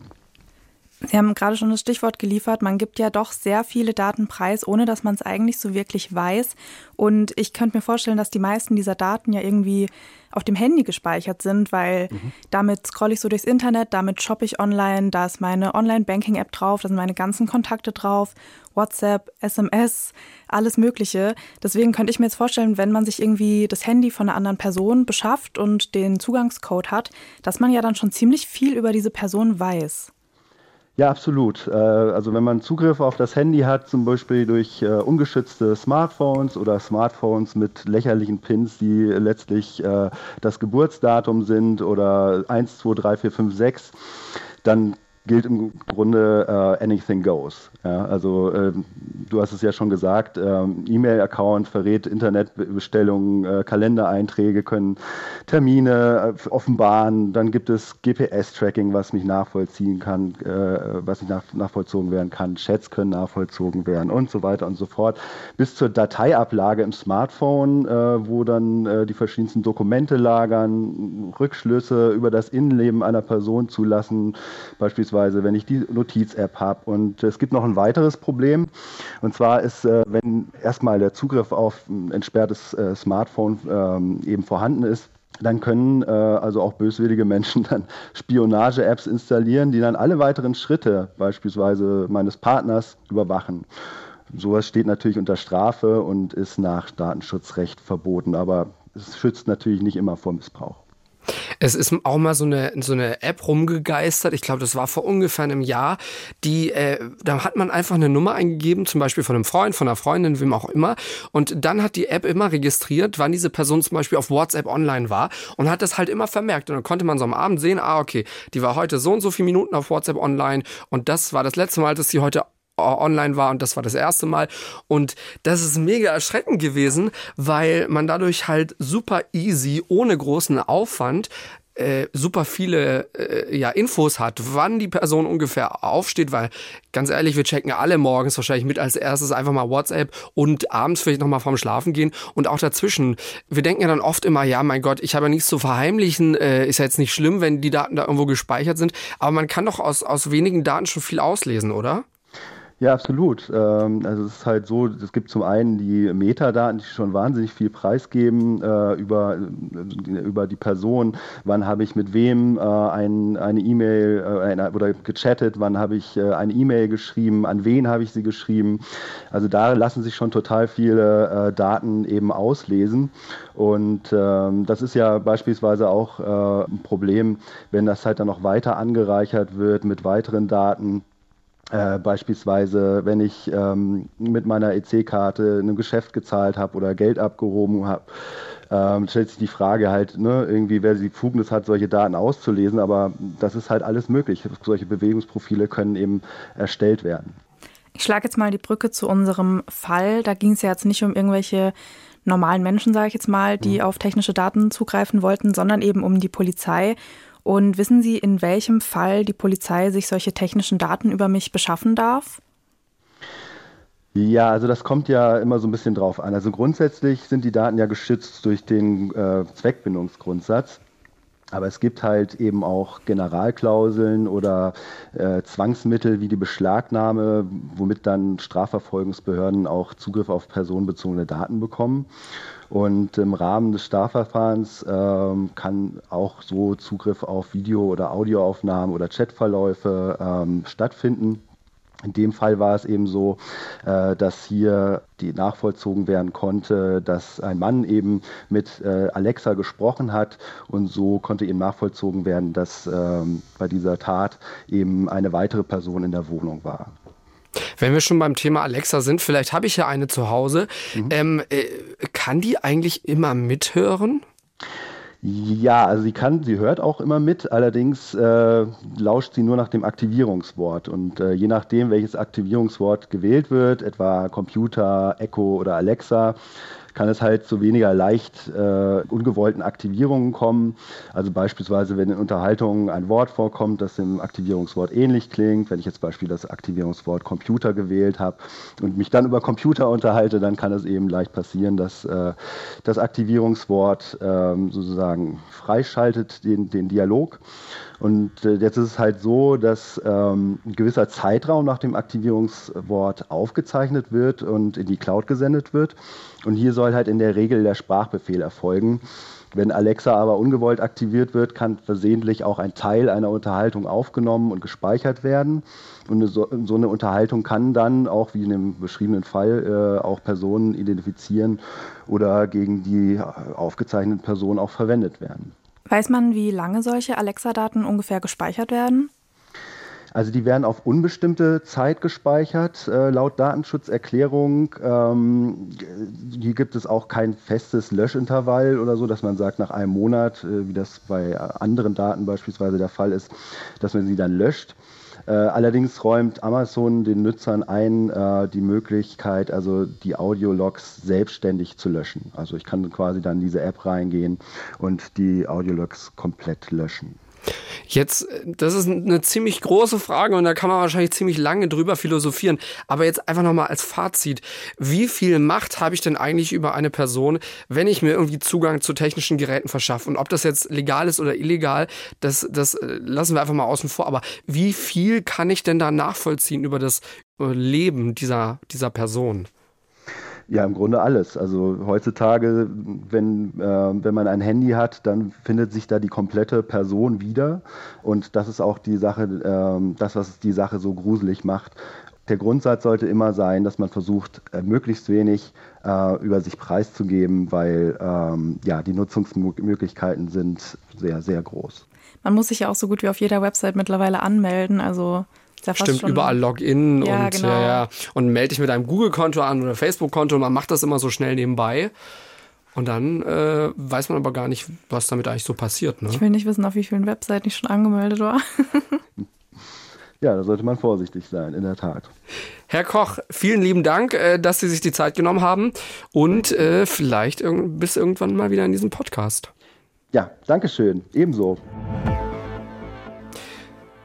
Sie haben gerade schon das Stichwort geliefert. Man gibt ja doch sehr viele Daten preis, ohne dass man es eigentlich so wirklich weiß. Und ich könnte mir vorstellen, dass die meisten dieser Daten ja irgendwie auf dem Handy gespeichert sind, weil mhm. damit scrolle ich so durchs Internet, damit shoppe ich online, da ist meine Online-Banking-App drauf, da sind meine ganzen Kontakte drauf, WhatsApp, SMS, alles Mögliche. Deswegen könnte ich mir jetzt vorstellen, wenn man sich irgendwie das Handy von einer anderen Person beschafft und den Zugangscode hat, dass man ja dann schon ziemlich viel über diese Person weiß. Ja, absolut. Äh, also wenn man Zugriff auf das Handy hat, zum Beispiel durch äh, ungeschützte Smartphones oder Smartphones mit lächerlichen Pins, die letztlich äh, das Geburtsdatum sind oder 1, 2, 3, 4, 5, 6, dann gilt im Grunde uh, anything goes. Ja, also äh, du hast es ja schon gesagt, äh, E-Mail-Account verrät Internetbestellungen, äh, Kalendereinträge können Termine äh, offenbaren, dann gibt es GPS-Tracking, was mich nachvollziehen kann, äh, was nicht nach, nachvollzogen werden kann, Chats können nachvollzogen werden und so weiter und so fort, bis zur Dateiablage im Smartphone, wo dann die verschiedensten Dokumente lagern, Rückschlüsse über das Innenleben einer Person zulassen, beispielsweise wenn ich die Notiz-App habe und es gibt noch ein weiteres Problem. Und zwar ist, äh, wenn erstmal der Zugriff auf ein entsperrtes äh, Smartphone ähm, eben vorhanden ist, dann können äh, also auch böswillige Menschen [LAUGHS] dann Spionage-Apps installieren, die dann alle weiteren Schritte beispielsweise meines Partners überwachen. Sowas steht natürlich unter Strafe und ist nach Datenschutzrecht verboten, aber es schützt natürlich nicht immer vor Missbrauch. Es ist auch mal so eine, so eine App rumgegeistert, ich glaube, das war vor ungefähr einem Jahr, die, äh, da hat man einfach eine Nummer eingegeben, zum Beispiel von einem Freund, von einer Freundin, wem auch immer, und dann hat die App immer registriert, wann diese Person zum Beispiel auf WhatsApp online war und hat das halt immer vermerkt. Und dann konnte man so am Abend sehen, ah, okay, die war heute so und so viele Minuten auf WhatsApp online. Und das war das letzte Mal, dass sie heute online war und das war das erste Mal. Und das ist mega erschreckend gewesen, weil man dadurch halt super easy, ohne großen Aufwand, äh, super viele äh, ja, Infos hat, wann die Person ungefähr aufsteht, weil ganz ehrlich, wir checken alle morgens wahrscheinlich mit als erstes einfach mal WhatsApp und abends vielleicht nochmal vorm Schlafen gehen und auch dazwischen. Wir denken ja dann oft immer, ja, mein Gott, ich habe ja nichts zu verheimlichen, äh, ist ja jetzt nicht schlimm, wenn die Daten da irgendwo gespeichert sind, aber man kann doch aus, aus wenigen Daten schon viel auslesen, oder? Ja, absolut. Ähm, also es ist halt so, es gibt zum einen die Metadaten, die schon wahnsinnig viel preisgeben äh, über, äh, über die Person, wann habe ich mit wem äh, ein, eine E-Mail oder gechattet, wann habe ich eine E-Mail geschrieben, an wen habe ich sie geschrieben. Also da lassen sich schon total viele Daten eben auslesen. Und ähm, das ist ja beispielsweise auch ein Problem, wenn das halt dann noch weiter angereichert wird mit weiteren Daten äh, beispielsweise, wenn ich ähm, mit meiner EC-Karte in einem Geschäft gezahlt habe oder Geld abgehoben habe, ähm, stellt sich die Frage halt, ne, irgendwie, wer die Befugnis hat, solche Daten auszulesen, aber das ist halt alles möglich. Solche Bewegungsprofile können eben erstellt werden. Ich schlage jetzt mal die Brücke zu unserem Fall. Da ging es ja jetzt nicht um irgendwelche normalen Menschen, sage ich jetzt mal, die mhm. auf technische Daten zugreifen wollten, sondern eben um die Polizei. Und wissen Sie, in welchem Fall die Polizei sich solche technischen Daten über mich beschaffen darf? Ja, also das kommt ja immer so ein bisschen drauf an. Also grundsätzlich sind die Daten ja geschützt durch den äh, Zweckbindungsgrundsatz. Aber es gibt halt eben auch Generalklauseln oder äh, Zwangsmittel wie die Beschlagnahme, womit dann Strafverfolgungsbehörden auch Zugriff auf personenbezogene Daten bekommen. Und im Rahmen des Strafverfahrens ähm, kann auch so Zugriff auf Video- oder Audioaufnahmen oder Chatverläufe ähm, stattfinden. In dem Fall war es eben so, äh, dass hier die nachvollzogen werden konnte, dass ein Mann eben mit äh, Alexa gesprochen hat und so konnte eben nachvollzogen werden, dass ähm, bei dieser Tat eben eine weitere Person in der Wohnung war. Wenn wir schon beim Thema Alexa sind, vielleicht habe ich ja eine zu Hause. Mhm. Ähm, äh, kann die eigentlich immer mithören? Ja, also sie kann, sie hört auch immer mit, allerdings äh, lauscht sie nur nach dem Aktivierungswort. Und äh, je nachdem, welches Aktivierungswort gewählt wird, etwa Computer, Echo oder Alexa, kann es halt zu weniger leicht äh, ungewollten Aktivierungen kommen. Also beispielsweise, wenn in Unterhaltungen ein Wort vorkommt, das dem Aktivierungswort ähnlich klingt. Wenn ich jetzt beispielsweise das Aktivierungswort Computer gewählt habe und mich dann über Computer unterhalte, dann kann es eben leicht passieren, dass äh, das Aktivierungswort äh, sozusagen freischaltet den, den Dialog. Und äh, jetzt ist es halt so, dass ähm, ein gewisser Zeitraum nach dem Aktivierungswort aufgezeichnet wird und in die Cloud gesendet wird. Und hier soll halt in der Regel der Sprachbefehl erfolgen. Wenn Alexa aber ungewollt aktiviert wird, kann versehentlich auch ein Teil einer Unterhaltung aufgenommen und gespeichert werden. Und so, eine Unterhaltung kann dann auch, wie in dem beschriebenen Fall, äh, auch Personen identifizieren oder gegen die aufgezeichneten Personen auch verwendet werden. Weiß man, wie lange solche Alexa-Daten ungefähr gespeichert werden? Also die werden auf unbestimmte Zeit gespeichert, äh, laut Datenschutzerklärung. Ähm, hier gibt es auch kein festes Löschintervall oder so, dass man sagt, nach einem Monat, äh, wie das bei anderen Daten beispielsweise der Fall ist, dass man sie dann löscht. Äh, allerdings räumt Amazon den Nutzern ein äh, die Möglichkeit, also die Audiologs selbstständig zu löschen. Also ich kann quasi dann in diese App reingehen und die Audiologs komplett löschen. Jetzt, das ist eine ziemlich große Frage und da kann man wahrscheinlich ziemlich lange drüber philosophieren. Aber jetzt einfach nochmal als Fazit. Wie viel Macht habe ich denn eigentlich über eine Person, wenn ich mir irgendwie Zugang zu technischen Geräten verschaffe? Und ob das jetzt legal ist oder illegal, das, das äh, lassen wir einfach mal außen vor. Aber wie viel kann ich denn da nachvollziehen über das äh, Leben dieser, dieser Person? Ja, im Grunde alles. Also heutzutage, wenn, äh, wenn man ein Handy hat, dann findet sich da die komplette Person wieder. Und das ist auch die Sache, äh, das, was die Sache so gruselig macht. Der Grundsatz sollte immer sein, dass man versucht, äh, möglichst wenig äh, über sich preiszugeben, weil ähm, ja, die Nutzungsmöglichkeiten sind sehr, sehr groß. Man muss sich ja auch so gut wie auf jeder Website mittlerweile anmelden. Also ja Stimmt, überall Login ja, und, genau. ja, ja. und melde dich mit einem Google-Konto an oder Facebook-Konto. Man macht das immer so schnell nebenbei. Und dann äh, weiß man aber gar nicht, was damit eigentlich so passiert. Ne? Ich will nicht wissen, auf wie vielen Webseiten ich schon angemeldet war. [LAUGHS] ja, da sollte man vorsichtig sein, in der Tat. Herr Koch, vielen lieben Dank, äh, dass Sie sich die Zeit genommen haben und äh, vielleicht bis irgendwann mal wieder in diesem Podcast. Ja, danke schön. Ebenso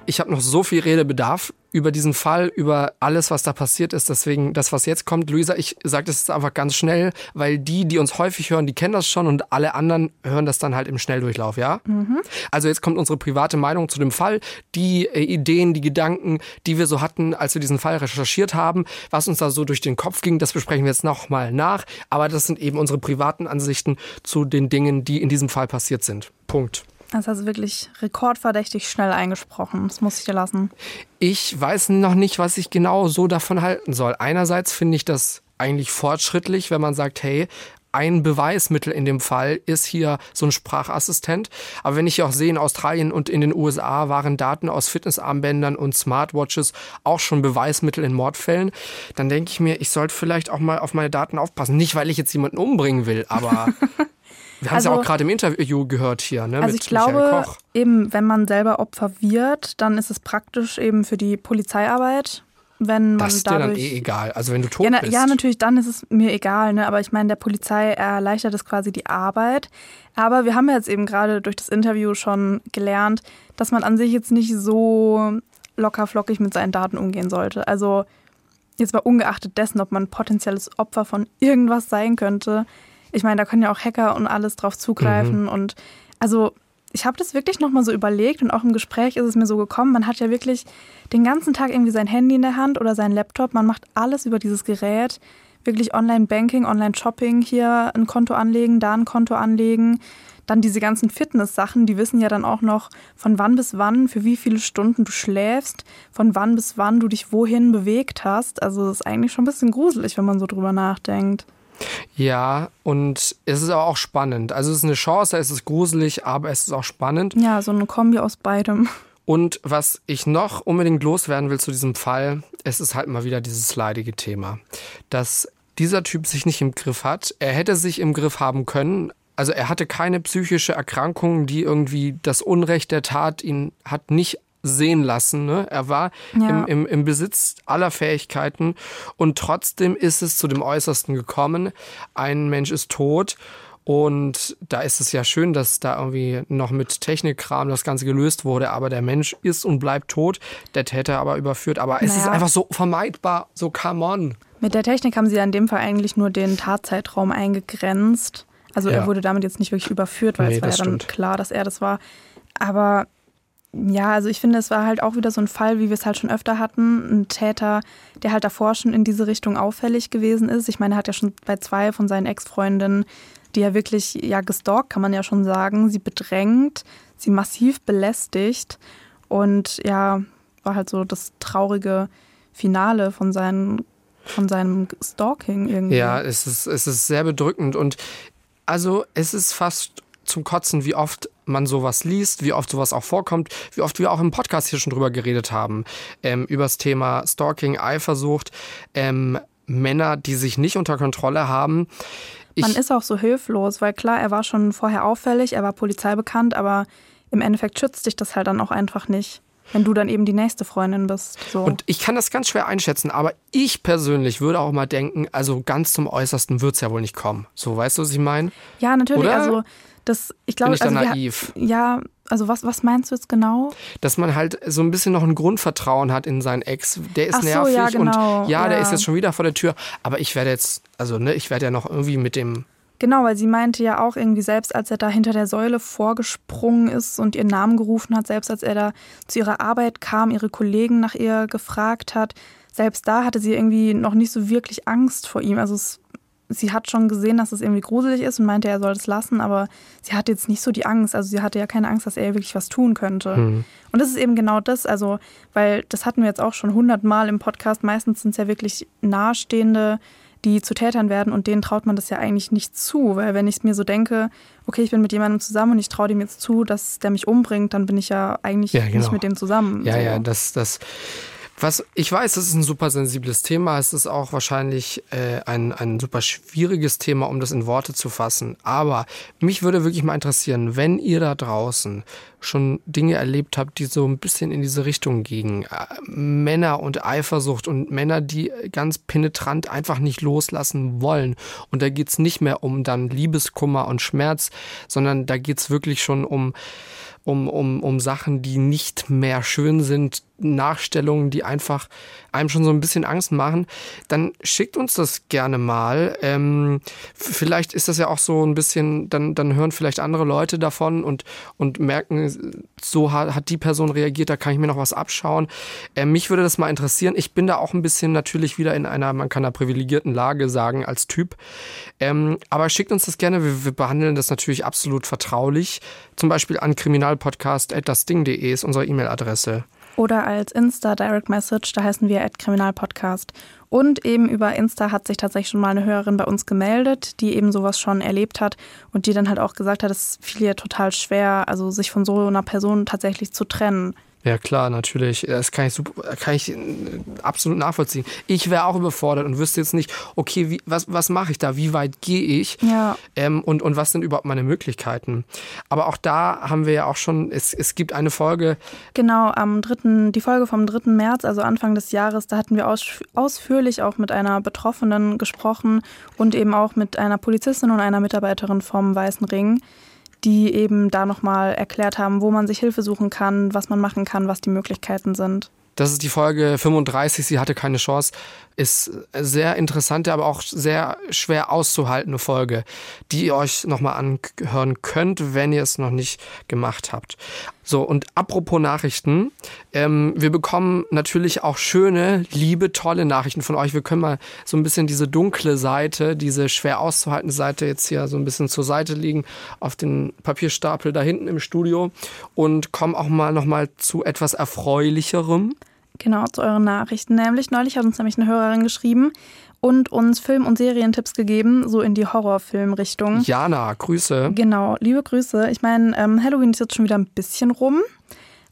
ich habe noch so viel Redebedarf über diesen Fall, über alles, was da passiert ist. Deswegen, das, was jetzt kommt, Luisa, ich sage das jetzt einfach ganz schnell, weil die, die uns häufig hören, die kennen das schon und alle anderen hören das dann halt im Schnelldurchlauf, ja? Mhm. Also jetzt kommt unsere private Meinung zu dem Fall, die äh, Ideen, die Gedanken, die wir so hatten, als wir diesen Fall recherchiert haben, was uns da so durch den Kopf ging, das besprechen wir jetzt nochmal nach. Aber das sind eben unsere privaten Ansichten zu den Dingen, die in diesem Fall passiert sind. Punkt. Das hast du wirklich rekordverdächtig schnell eingesprochen. Das muss ich dir lassen. Ich weiß noch nicht, was ich genau so davon halten soll. Einerseits finde ich das eigentlich fortschrittlich, wenn man sagt, hey, ein Beweismittel in dem Fall ist hier so ein Sprachassistent. Aber wenn ich auch sehe, in Australien und in den USA waren Daten aus Fitnessarmbändern und Smartwatches auch schon Beweismittel in Mordfällen, dann denke ich mir, ich sollte vielleicht auch mal auf meine Daten aufpassen. Nicht, weil ich jetzt jemanden umbringen will, aber [LAUGHS] Wir haben es also, ja auch gerade im Interview gehört hier, ne? Also ich glaube, eben, wenn man selber Opfer wird, dann ist es praktisch eben für die Polizeiarbeit. Wenn man das ist dadurch, dir dann eh egal. Also wenn du tot ja, bist. Ja, natürlich, dann ist es mir egal. Ne? Aber ich meine, der Polizei erleichtert es quasi die Arbeit. Aber wir haben jetzt eben gerade durch das Interview schon gelernt, dass man an sich jetzt nicht so locker flockig mit seinen Daten umgehen sollte. Also jetzt mal ungeachtet dessen, ob man potenzielles Opfer von irgendwas sein könnte, ich meine, da können ja auch Hacker und alles drauf zugreifen. Mhm. Und also ich habe das wirklich nochmal so überlegt und auch im Gespräch ist es mir so gekommen, man hat ja wirklich den ganzen Tag irgendwie sein Handy in der Hand oder sein Laptop, man macht alles über dieses Gerät, wirklich Online-Banking, Online-Shopping, hier ein Konto anlegen, da ein Konto anlegen, Dann diese ganzen Fitness-Sachen, die wissen ja dann auch noch, von wann bis wann, für wie viele Stunden du schläfst, von wann bis wann du dich wohin bewegt hast. Also das ist eigentlich schon ein bisschen gruselig, wenn man so drüber nachdenkt. Ja, und es ist aber auch spannend. Also es ist eine Chance, es ist gruselig, aber es ist auch spannend. Ja, so eine Kombi aus beidem. Und was ich noch unbedingt loswerden will zu diesem Fall, es ist halt mal wieder dieses leidige Thema, dass dieser Typ sich nicht im Griff hat. Er hätte sich im Griff haben können. Also er hatte keine psychische Erkrankung, die irgendwie das Unrecht der Tat ihn hat nicht sehen lassen. Ne? Er war ja. im, im, im Besitz aller Fähigkeiten und trotzdem ist es zu dem Äußersten gekommen. Ein Mensch ist tot und da ist es ja schön, dass da irgendwie noch mit Technikkram das Ganze gelöst wurde, aber der Mensch ist und bleibt tot, der Täter aber überführt. Aber es naja. ist einfach so vermeidbar, so come on. Mit der Technik haben sie ja in dem Fall eigentlich nur den Tatzeitraum eingegrenzt. Also ja. er wurde damit jetzt nicht wirklich überführt, weil nee, es war ja dann stimmt. klar, dass er das war. Aber ja, also ich finde, es war halt auch wieder so ein Fall, wie wir es halt schon öfter hatten. Ein Täter, der halt davor schon in diese Richtung auffällig gewesen ist. Ich meine, er hat ja schon bei zwei von seinen Ex-Freundinnen die ja wirklich ja gestalkt, kann man ja schon sagen, sie bedrängt, sie massiv belästigt und ja, war halt so das traurige Finale von seinen von seinem Stalking irgendwie. Ja, es ist, es ist sehr bedrückend und also es ist fast zum Kotzen, wie oft man sowas liest, wie oft sowas auch vorkommt, wie oft wir auch im Podcast hier schon drüber geredet haben, ähm, über das Thema Stalking, Eifersucht, ähm, Männer, die sich nicht unter Kontrolle haben. Man ist auch so hilflos, weil klar, er war schon vorher auffällig, er war polizeibekannt, aber im Endeffekt schützt dich das halt dann auch einfach nicht wenn du dann eben die nächste Freundin bist. So. Und ich kann das ganz schwer einschätzen, aber ich persönlich würde auch mal denken, also ganz zum Äußersten wird es ja wohl nicht kommen. So, weißt du, was ich meine? Ja, natürlich. Oder? Also das, ich glaube, Bin ich da also naiv? Wir, ja, also was, was meinst du jetzt genau? Dass man halt so ein bisschen noch ein Grundvertrauen hat in seinen Ex. Der ist so, nervig ja, genau. und ja, der ist jetzt schon wieder vor der Tür. Aber ich werde jetzt, also ne, ich werde ja noch irgendwie mit dem Genau, weil sie meinte ja auch irgendwie selbst, als er da hinter der Säule vorgesprungen ist und ihren Namen gerufen hat, selbst als er da zu ihrer Arbeit kam, ihre Kollegen nach ihr gefragt hat, selbst da hatte sie irgendwie noch nicht so wirklich Angst vor ihm. Also es sie hat schon gesehen, dass es irgendwie gruselig ist und meinte, er soll es lassen, aber sie hatte jetzt nicht so die Angst. Also sie hatte ja keine Angst, dass er wirklich was tun könnte. Mhm. Und das ist eben genau das, also, weil das hatten wir jetzt auch schon hundertmal im Podcast. Meistens sind es ja wirklich Nahestehende, die zu Tätern werden und denen traut man das ja eigentlich nicht zu, weil wenn ich mir so denke, okay, ich bin mit jemandem zusammen und ich traue dem jetzt zu, dass der mich umbringt, dann bin ich ja eigentlich ja, genau. nicht mit dem zusammen. Ja, so. ja, das, das was ich weiß, es ist ein super sensibles Thema. Es ist auch wahrscheinlich äh, ein, ein super schwieriges Thema, um das in Worte zu fassen. Aber mich würde wirklich mal interessieren, wenn ihr da draußen schon Dinge erlebt habt, die so ein bisschen in diese Richtung gingen. Äh, Männer und Eifersucht und Männer, die ganz penetrant einfach nicht loslassen wollen. Und da geht's nicht mehr um dann Liebeskummer und Schmerz, sondern da geht's wirklich schon um um, um, um Sachen, die nicht mehr schön sind, Nachstellungen, die einfach einem schon so ein bisschen Angst machen, dann schickt uns das gerne mal. Ähm, vielleicht ist das ja auch so ein bisschen, dann, dann hören vielleicht andere Leute davon und, und merken, so hat, hat die Person reagiert, da kann ich mir noch was abschauen. Ähm, mich würde das mal interessieren. Ich bin da auch ein bisschen natürlich wieder in einer, man kann da privilegierten Lage sagen, als Typ. Ähm, aber schickt uns das gerne. Wir, wir behandeln das natürlich absolut vertraulich. Zum Beispiel an kriminalpodcast.dasding.de ist unsere E-Mail-Adresse. Oder als Insta Direct Message, da heißen wir Kriminalpodcast. Und eben über Insta hat sich tatsächlich schon mal eine Hörerin bei uns gemeldet, die eben sowas schon erlebt hat und die dann halt auch gesagt hat, es fiel ihr total schwer, also sich von so einer Person tatsächlich zu trennen. Ja klar, natürlich. Das kann ich super, kann ich äh, absolut nachvollziehen. Ich wäre auch überfordert und wüsste jetzt nicht, okay, wie, was, was mache ich da? Wie weit gehe ich? Ja. Ähm, und, und was sind überhaupt meine Möglichkeiten? Aber auch da haben wir ja auch schon, es, es gibt eine Folge. Genau, am dritten, die Folge vom 3. März, also Anfang des Jahres, da hatten wir aus, ausführlich auch mit einer Betroffenen gesprochen und eben auch mit einer Polizistin und einer Mitarbeiterin vom Weißen Ring die eben da nochmal erklärt haben, wo man sich Hilfe suchen kann, was man machen kann, was die Möglichkeiten sind. Das ist die Folge 35, sie hatte keine Chance. Ist sehr interessante, aber auch sehr schwer auszuhaltende Folge, die ihr euch nochmal anhören könnt, wenn ihr es noch nicht gemacht habt. So, und apropos Nachrichten, ähm, wir bekommen natürlich auch schöne, liebe, tolle Nachrichten von euch. Wir können mal so ein bisschen diese dunkle Seite, diese schwer auszuhaltende Seite jetzt hier so ein bisschen zur Seite liegen auf den Papierstapel da hinten im Studio und kommen auch mal nochmal zu etwas Erfreulicherem. Genau, zu euren Nachrichten. Nämlich, neulich hat uns nämlich eine Hörerin geschrieben und uns Film- und Serientipps gegeben, so in die Horrorfilm-Richtung. Jana, Grüße. Genau, liebe Grüße. Ich meine, ähm, Halloween ist jetzt schon wieder ein bisschen rum,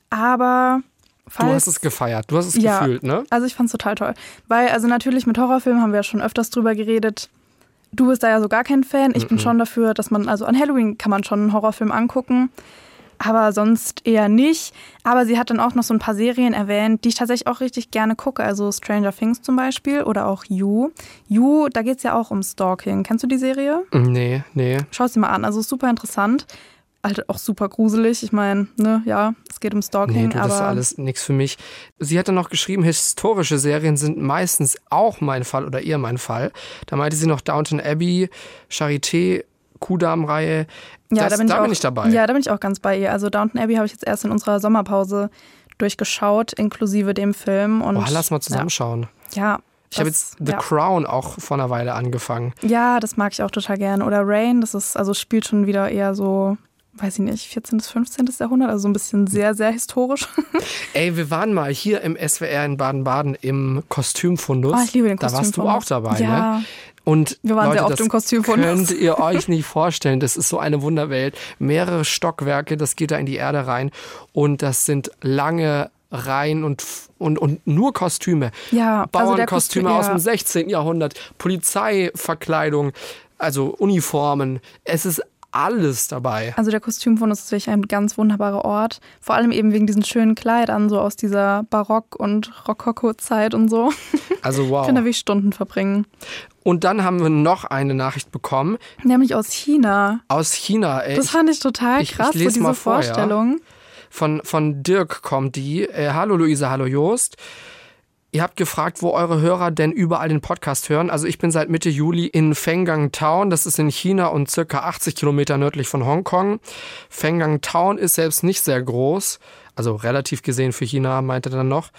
aber Falls, du hast es gefeiert, du hast es ja, gefühlt, ne? Also ich fand es total toll. Weil, also natürlich mit Horrorfilmen haben wir ja schon öfters drüber geredet. Du bist da ja so gar kein Fan. Ich mm -mm. bin schon dafür, dass man, also an Halloween kann man schon einen Horrorfilm angucken aber sonst eher nicht. Aber sie hat dann auch noch so ein paar Serien erwähnt, die ich tatsächlich auch richtig gerne gucke. Also Stranger Things zum Beispiel oder auch You. You, da geht es ja auch um Stalking. Kennst du die Serie? Nee, nee. Schau sie mal an. Also super interessant. Halt auch super gruselig. Ich meine, ne, ja, es geht um Stalking. Nee, du, aber das ist alles nichts für mich. Sie hat dann noch geschrieben, historische Serien sind meistens auch mein Fall oder eher mein Fall. Da meinte sie noch Downton Abbey, Charité, Kudamm-Reihe. Ja, das, da, bin, da ich auch, bin ich dabei. Ja, da bin ich auch ganz bei ihr. Also Downton Abbey habe ich jetzt erst in unserer Sommerpause durchgeschaut, inklusive dem Film. Und, oh, lass mal zusammenschauen. Ja. ja ich habe jetzt The ja. Crown auch vor einer Weile angefangen. Ja, das mag ich auch total gern. Oder Rain, das ist, also spielt schon wieder eher so, weiß ich nicht, 14. bis 15. Jahrhundert, also so ein bisschen sehr, sehr historisch. [LAUGHS] Ey, wir waren mal hier im SWR in Baden-Baden im Kostümfundus. Oh, ich liebe den Kostümfundus. Da warst du auch dabei, ja. ne? Und wir waren Leute, sehr oft im Kostüm von Könnt ihr euch nicht vorstellen. Das ist so eine Wunderwelt. Mehrere Stockwerke, das geht da in die Erde rein. Und das sind lange Reihen und, und, und nur Kostüme. Ja, Bauernkostüme also aus dem 16. Jahrhundert, Polizeiverkleidung, also Uniformen. Es ist alles dabei. Also der Kostümfundus ist wirklich ein ganz wunderbarer Ort. Vor allem eben wegen diesen schönen Kleidern, so aus dieser Barock- und Rokoko-Zeit und so. [LAUGHS] Also wow. Ich kann da wirklich Stunden verbringen. Und dann haben wir noch eine Nachricht bekommen. Nämlich aus China. Aus China, ey. Das fand ich total krass, ich, ich lese so diese mal vor, Vorstellung. Ja. Von, von Dirk kommt die. Äh, hallo Luisa, hallo Jost. Ihr habt gefragt, wo eure Hörer denn überall den Podcast hören. Also ich bin seit Mitte Juli in Fenggang Town. Das ist in China und circa 80 Kilometer nördlich von Hongkong. Fenggang Town ist selbst nicht sehr groß. Also relativ gesehen für China, meinte er dann noch.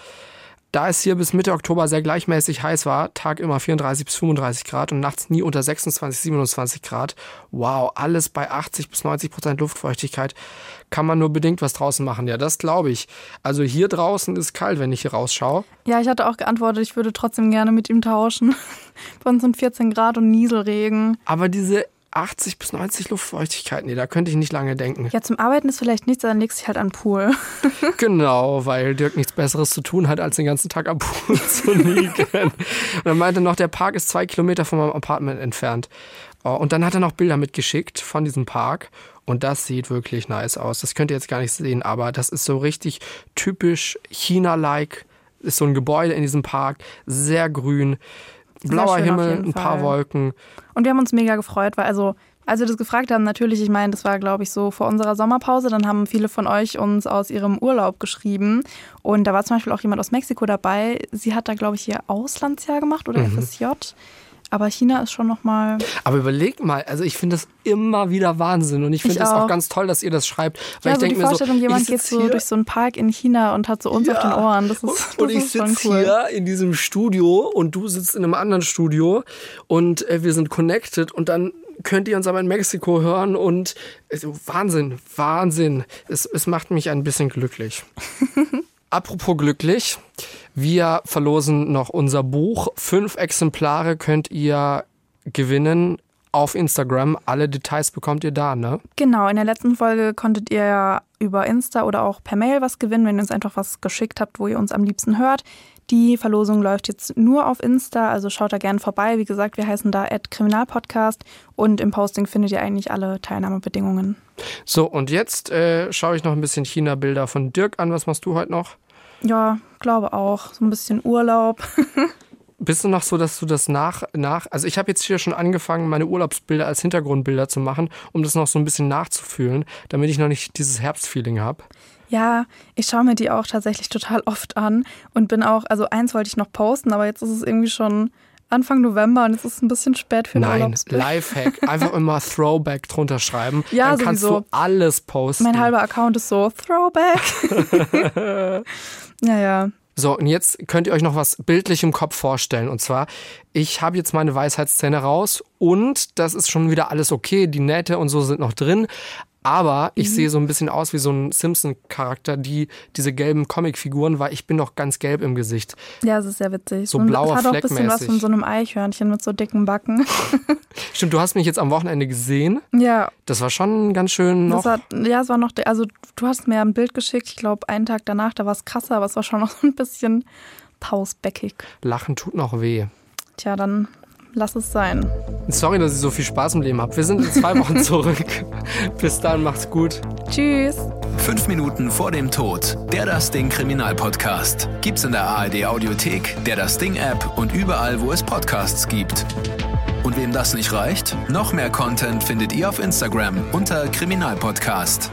Da es hier bis Mitte Oktober sehr gleichmäßig heiß war, Tag immer 34 bis 35 Grad und nachts nie unter 26, 27 Grad. Wow, alles bei 80 bis 90 Prozent Luftfeuchtigkeit. Kann man nur bedingt was draußen machen. Ja, das glaube ich. Also hier draußen ist kalt, wenn ich hier rausschaue. Ja, ich hatte auch geantwortet, ich würde trotzdem gerne mit ihm tauschen. [LAUGHS] Bei uns sind 14 Grad und Nieselregen. Aber diese 80 bis 90 Luftfeuchtigkeit. Nee, da könnte ich nicht lange denken. Ja, zum Arbeiten ist vielleicht nichts, dann legst du dich halt an den Pool. [LAUGHS] [LAUGHS] genau, weil Dirk nichts Besseres zu tun hat, als den ganzen Tag am Pool [LAUGHS] zu liegen. und er meinte noch, der Park ist zwei Kilometer von meinem Apartment entfernt. Oh, und dann hat er noch Bilder mitgeschickt von diesem Park. Und das sieht wirklich nice aus. Das könnt ihr jetzt gar nicht sehen, aber das ist so richtig typisch China-like. Ist so ein Gebäude in diesem Park, sehr grün blauer Himmel, ein paar Wolken. Und wir haben uns mega gefreut, weil also als wir das gefragt haben, natürlich, ich meine, das war, glaube ich, so vor unserer Sommerpause, dann haben viele von euch uns aus ihrem Urlaub geschrieben. Und da war zum Beispiel auch jemand aus Mexiko dabei. Sie hat da, glaube ich, ihr Auslandsjahr gemacht oder mhm. FSJ. Aber China ist schon nochmal. Aber überlegt mal, also ich finde das immer wieder Wahnsinn und ich finde es auch. auch ganz toll, dass ihr das schreibt. Weil ja, ich so denke mir Vorstellung, so, jemand geht so durch so einen Park in China und hat so uns ja. auf den Ohren. Das ist, [LAUGHS] das und ich sitze cool. hier in diesem Studio und du sitzt in einem anderen Studio und äh, wir sind connected und dann könnt ihr uns aber in Mexiko hören und also Wahnsinn, Wahnsinn. Es, es macht mich ein bisschen glücklich. [LAUGHS] Apropos glücklich, wir verlosen noch unser Buch. Fünf Exemplare könnt ihr gewinnen auf Instagram. Alle Details bekommt ihr da, ne? Genau, in der letzten Folge konntet ihr ja über Insta oder auch per Mail was gewinnen, wenn ihr uns einfach was geschickt habt, wo ihr uns am liebsten hört. Die Verlosung läuft jetzt nur auf Insta, also schaut da gerne vorbei. Wie gesagt, wir heißen da Kriminalpodcast und im Posting findet ihr eigentlich alle Teilnahmebedingungen. So, und jetzt äh, schaue ich noch ein bisschen China-Bilder von Dirk an. Was machst du heute noch? Ja, glaube auch. So ein bisschen Urlaub. [LAUGHS] Bist du noch so, dass du das nach, nach also ich habe jetzt hier schon angefangen, meine Urlaubsbilder als Hintergrundbilder zu machen, um das noch so ein bisschen nachzufühlen, damit ich noch nicht dieses Herbstfeeling habe. Ja, ich schaue mir die auch tatsächlich total oft an und bin auch, also eins wollte ich noch posten, aber jetzt ist es irgendwie schon Anfang November und es ist ein bisschen spät für Nein. [LAUGHS] Lifehack. Einfach immer Throwback drunter schreiben. Ja, Dann kannst sowieso. du alles posten. Mein halber Account ist so Throwback. [LAUGHS] ja, ja. So, und jetzt könnt ihr euch noch was bildlich im Kopf vorstellen. Und zwar, ich habe jetzt meine Weisheitszähne raus und das ist schon wieder alles okay. Die Nähte und so sind noch drin. Aber ich Mhm. sehe so ein bisschen aus wie so ein Simpson-Charakter, die diese gelben Comicfiguren, weil ich bin noch ganz gelb im Gesicht. Ja, es ist sehr witzig. So Und blauer Es hat auch ein bisschen was Fleck von so einem Eichhörnchen mit so dicken Backen. [LAUGHS] Stimmt, du hast mich jetzt am Wochenende gesehen. ja, Das war schon ganz schön noch. das war, ja, es war noch, der- also du hast mir ein Bild geschickt, ich glaube einen Tag danach, da war es krasser, aber es war schon noch so [LAUGHS] ein bisschen pausbäckig. Lachen tut noch weh. Tja, dann lass es sein. Sorry, dass ich so viel Spaß im Leben habe. Wir sind in zwei Wochen [LAUGHS] zurück. Bis dann, macht's gut. Tschüss. Fünf Minuten vor dem Tod. Der Das Ding Kriminalpodcast. Gibt's in der ARD Audiothek, der Das Ding App und überall, wo es Podcasts gibt. Und wem das nicht reicht, noch mehr Content findet ihr auf Instagram unter Kriminalpodcast.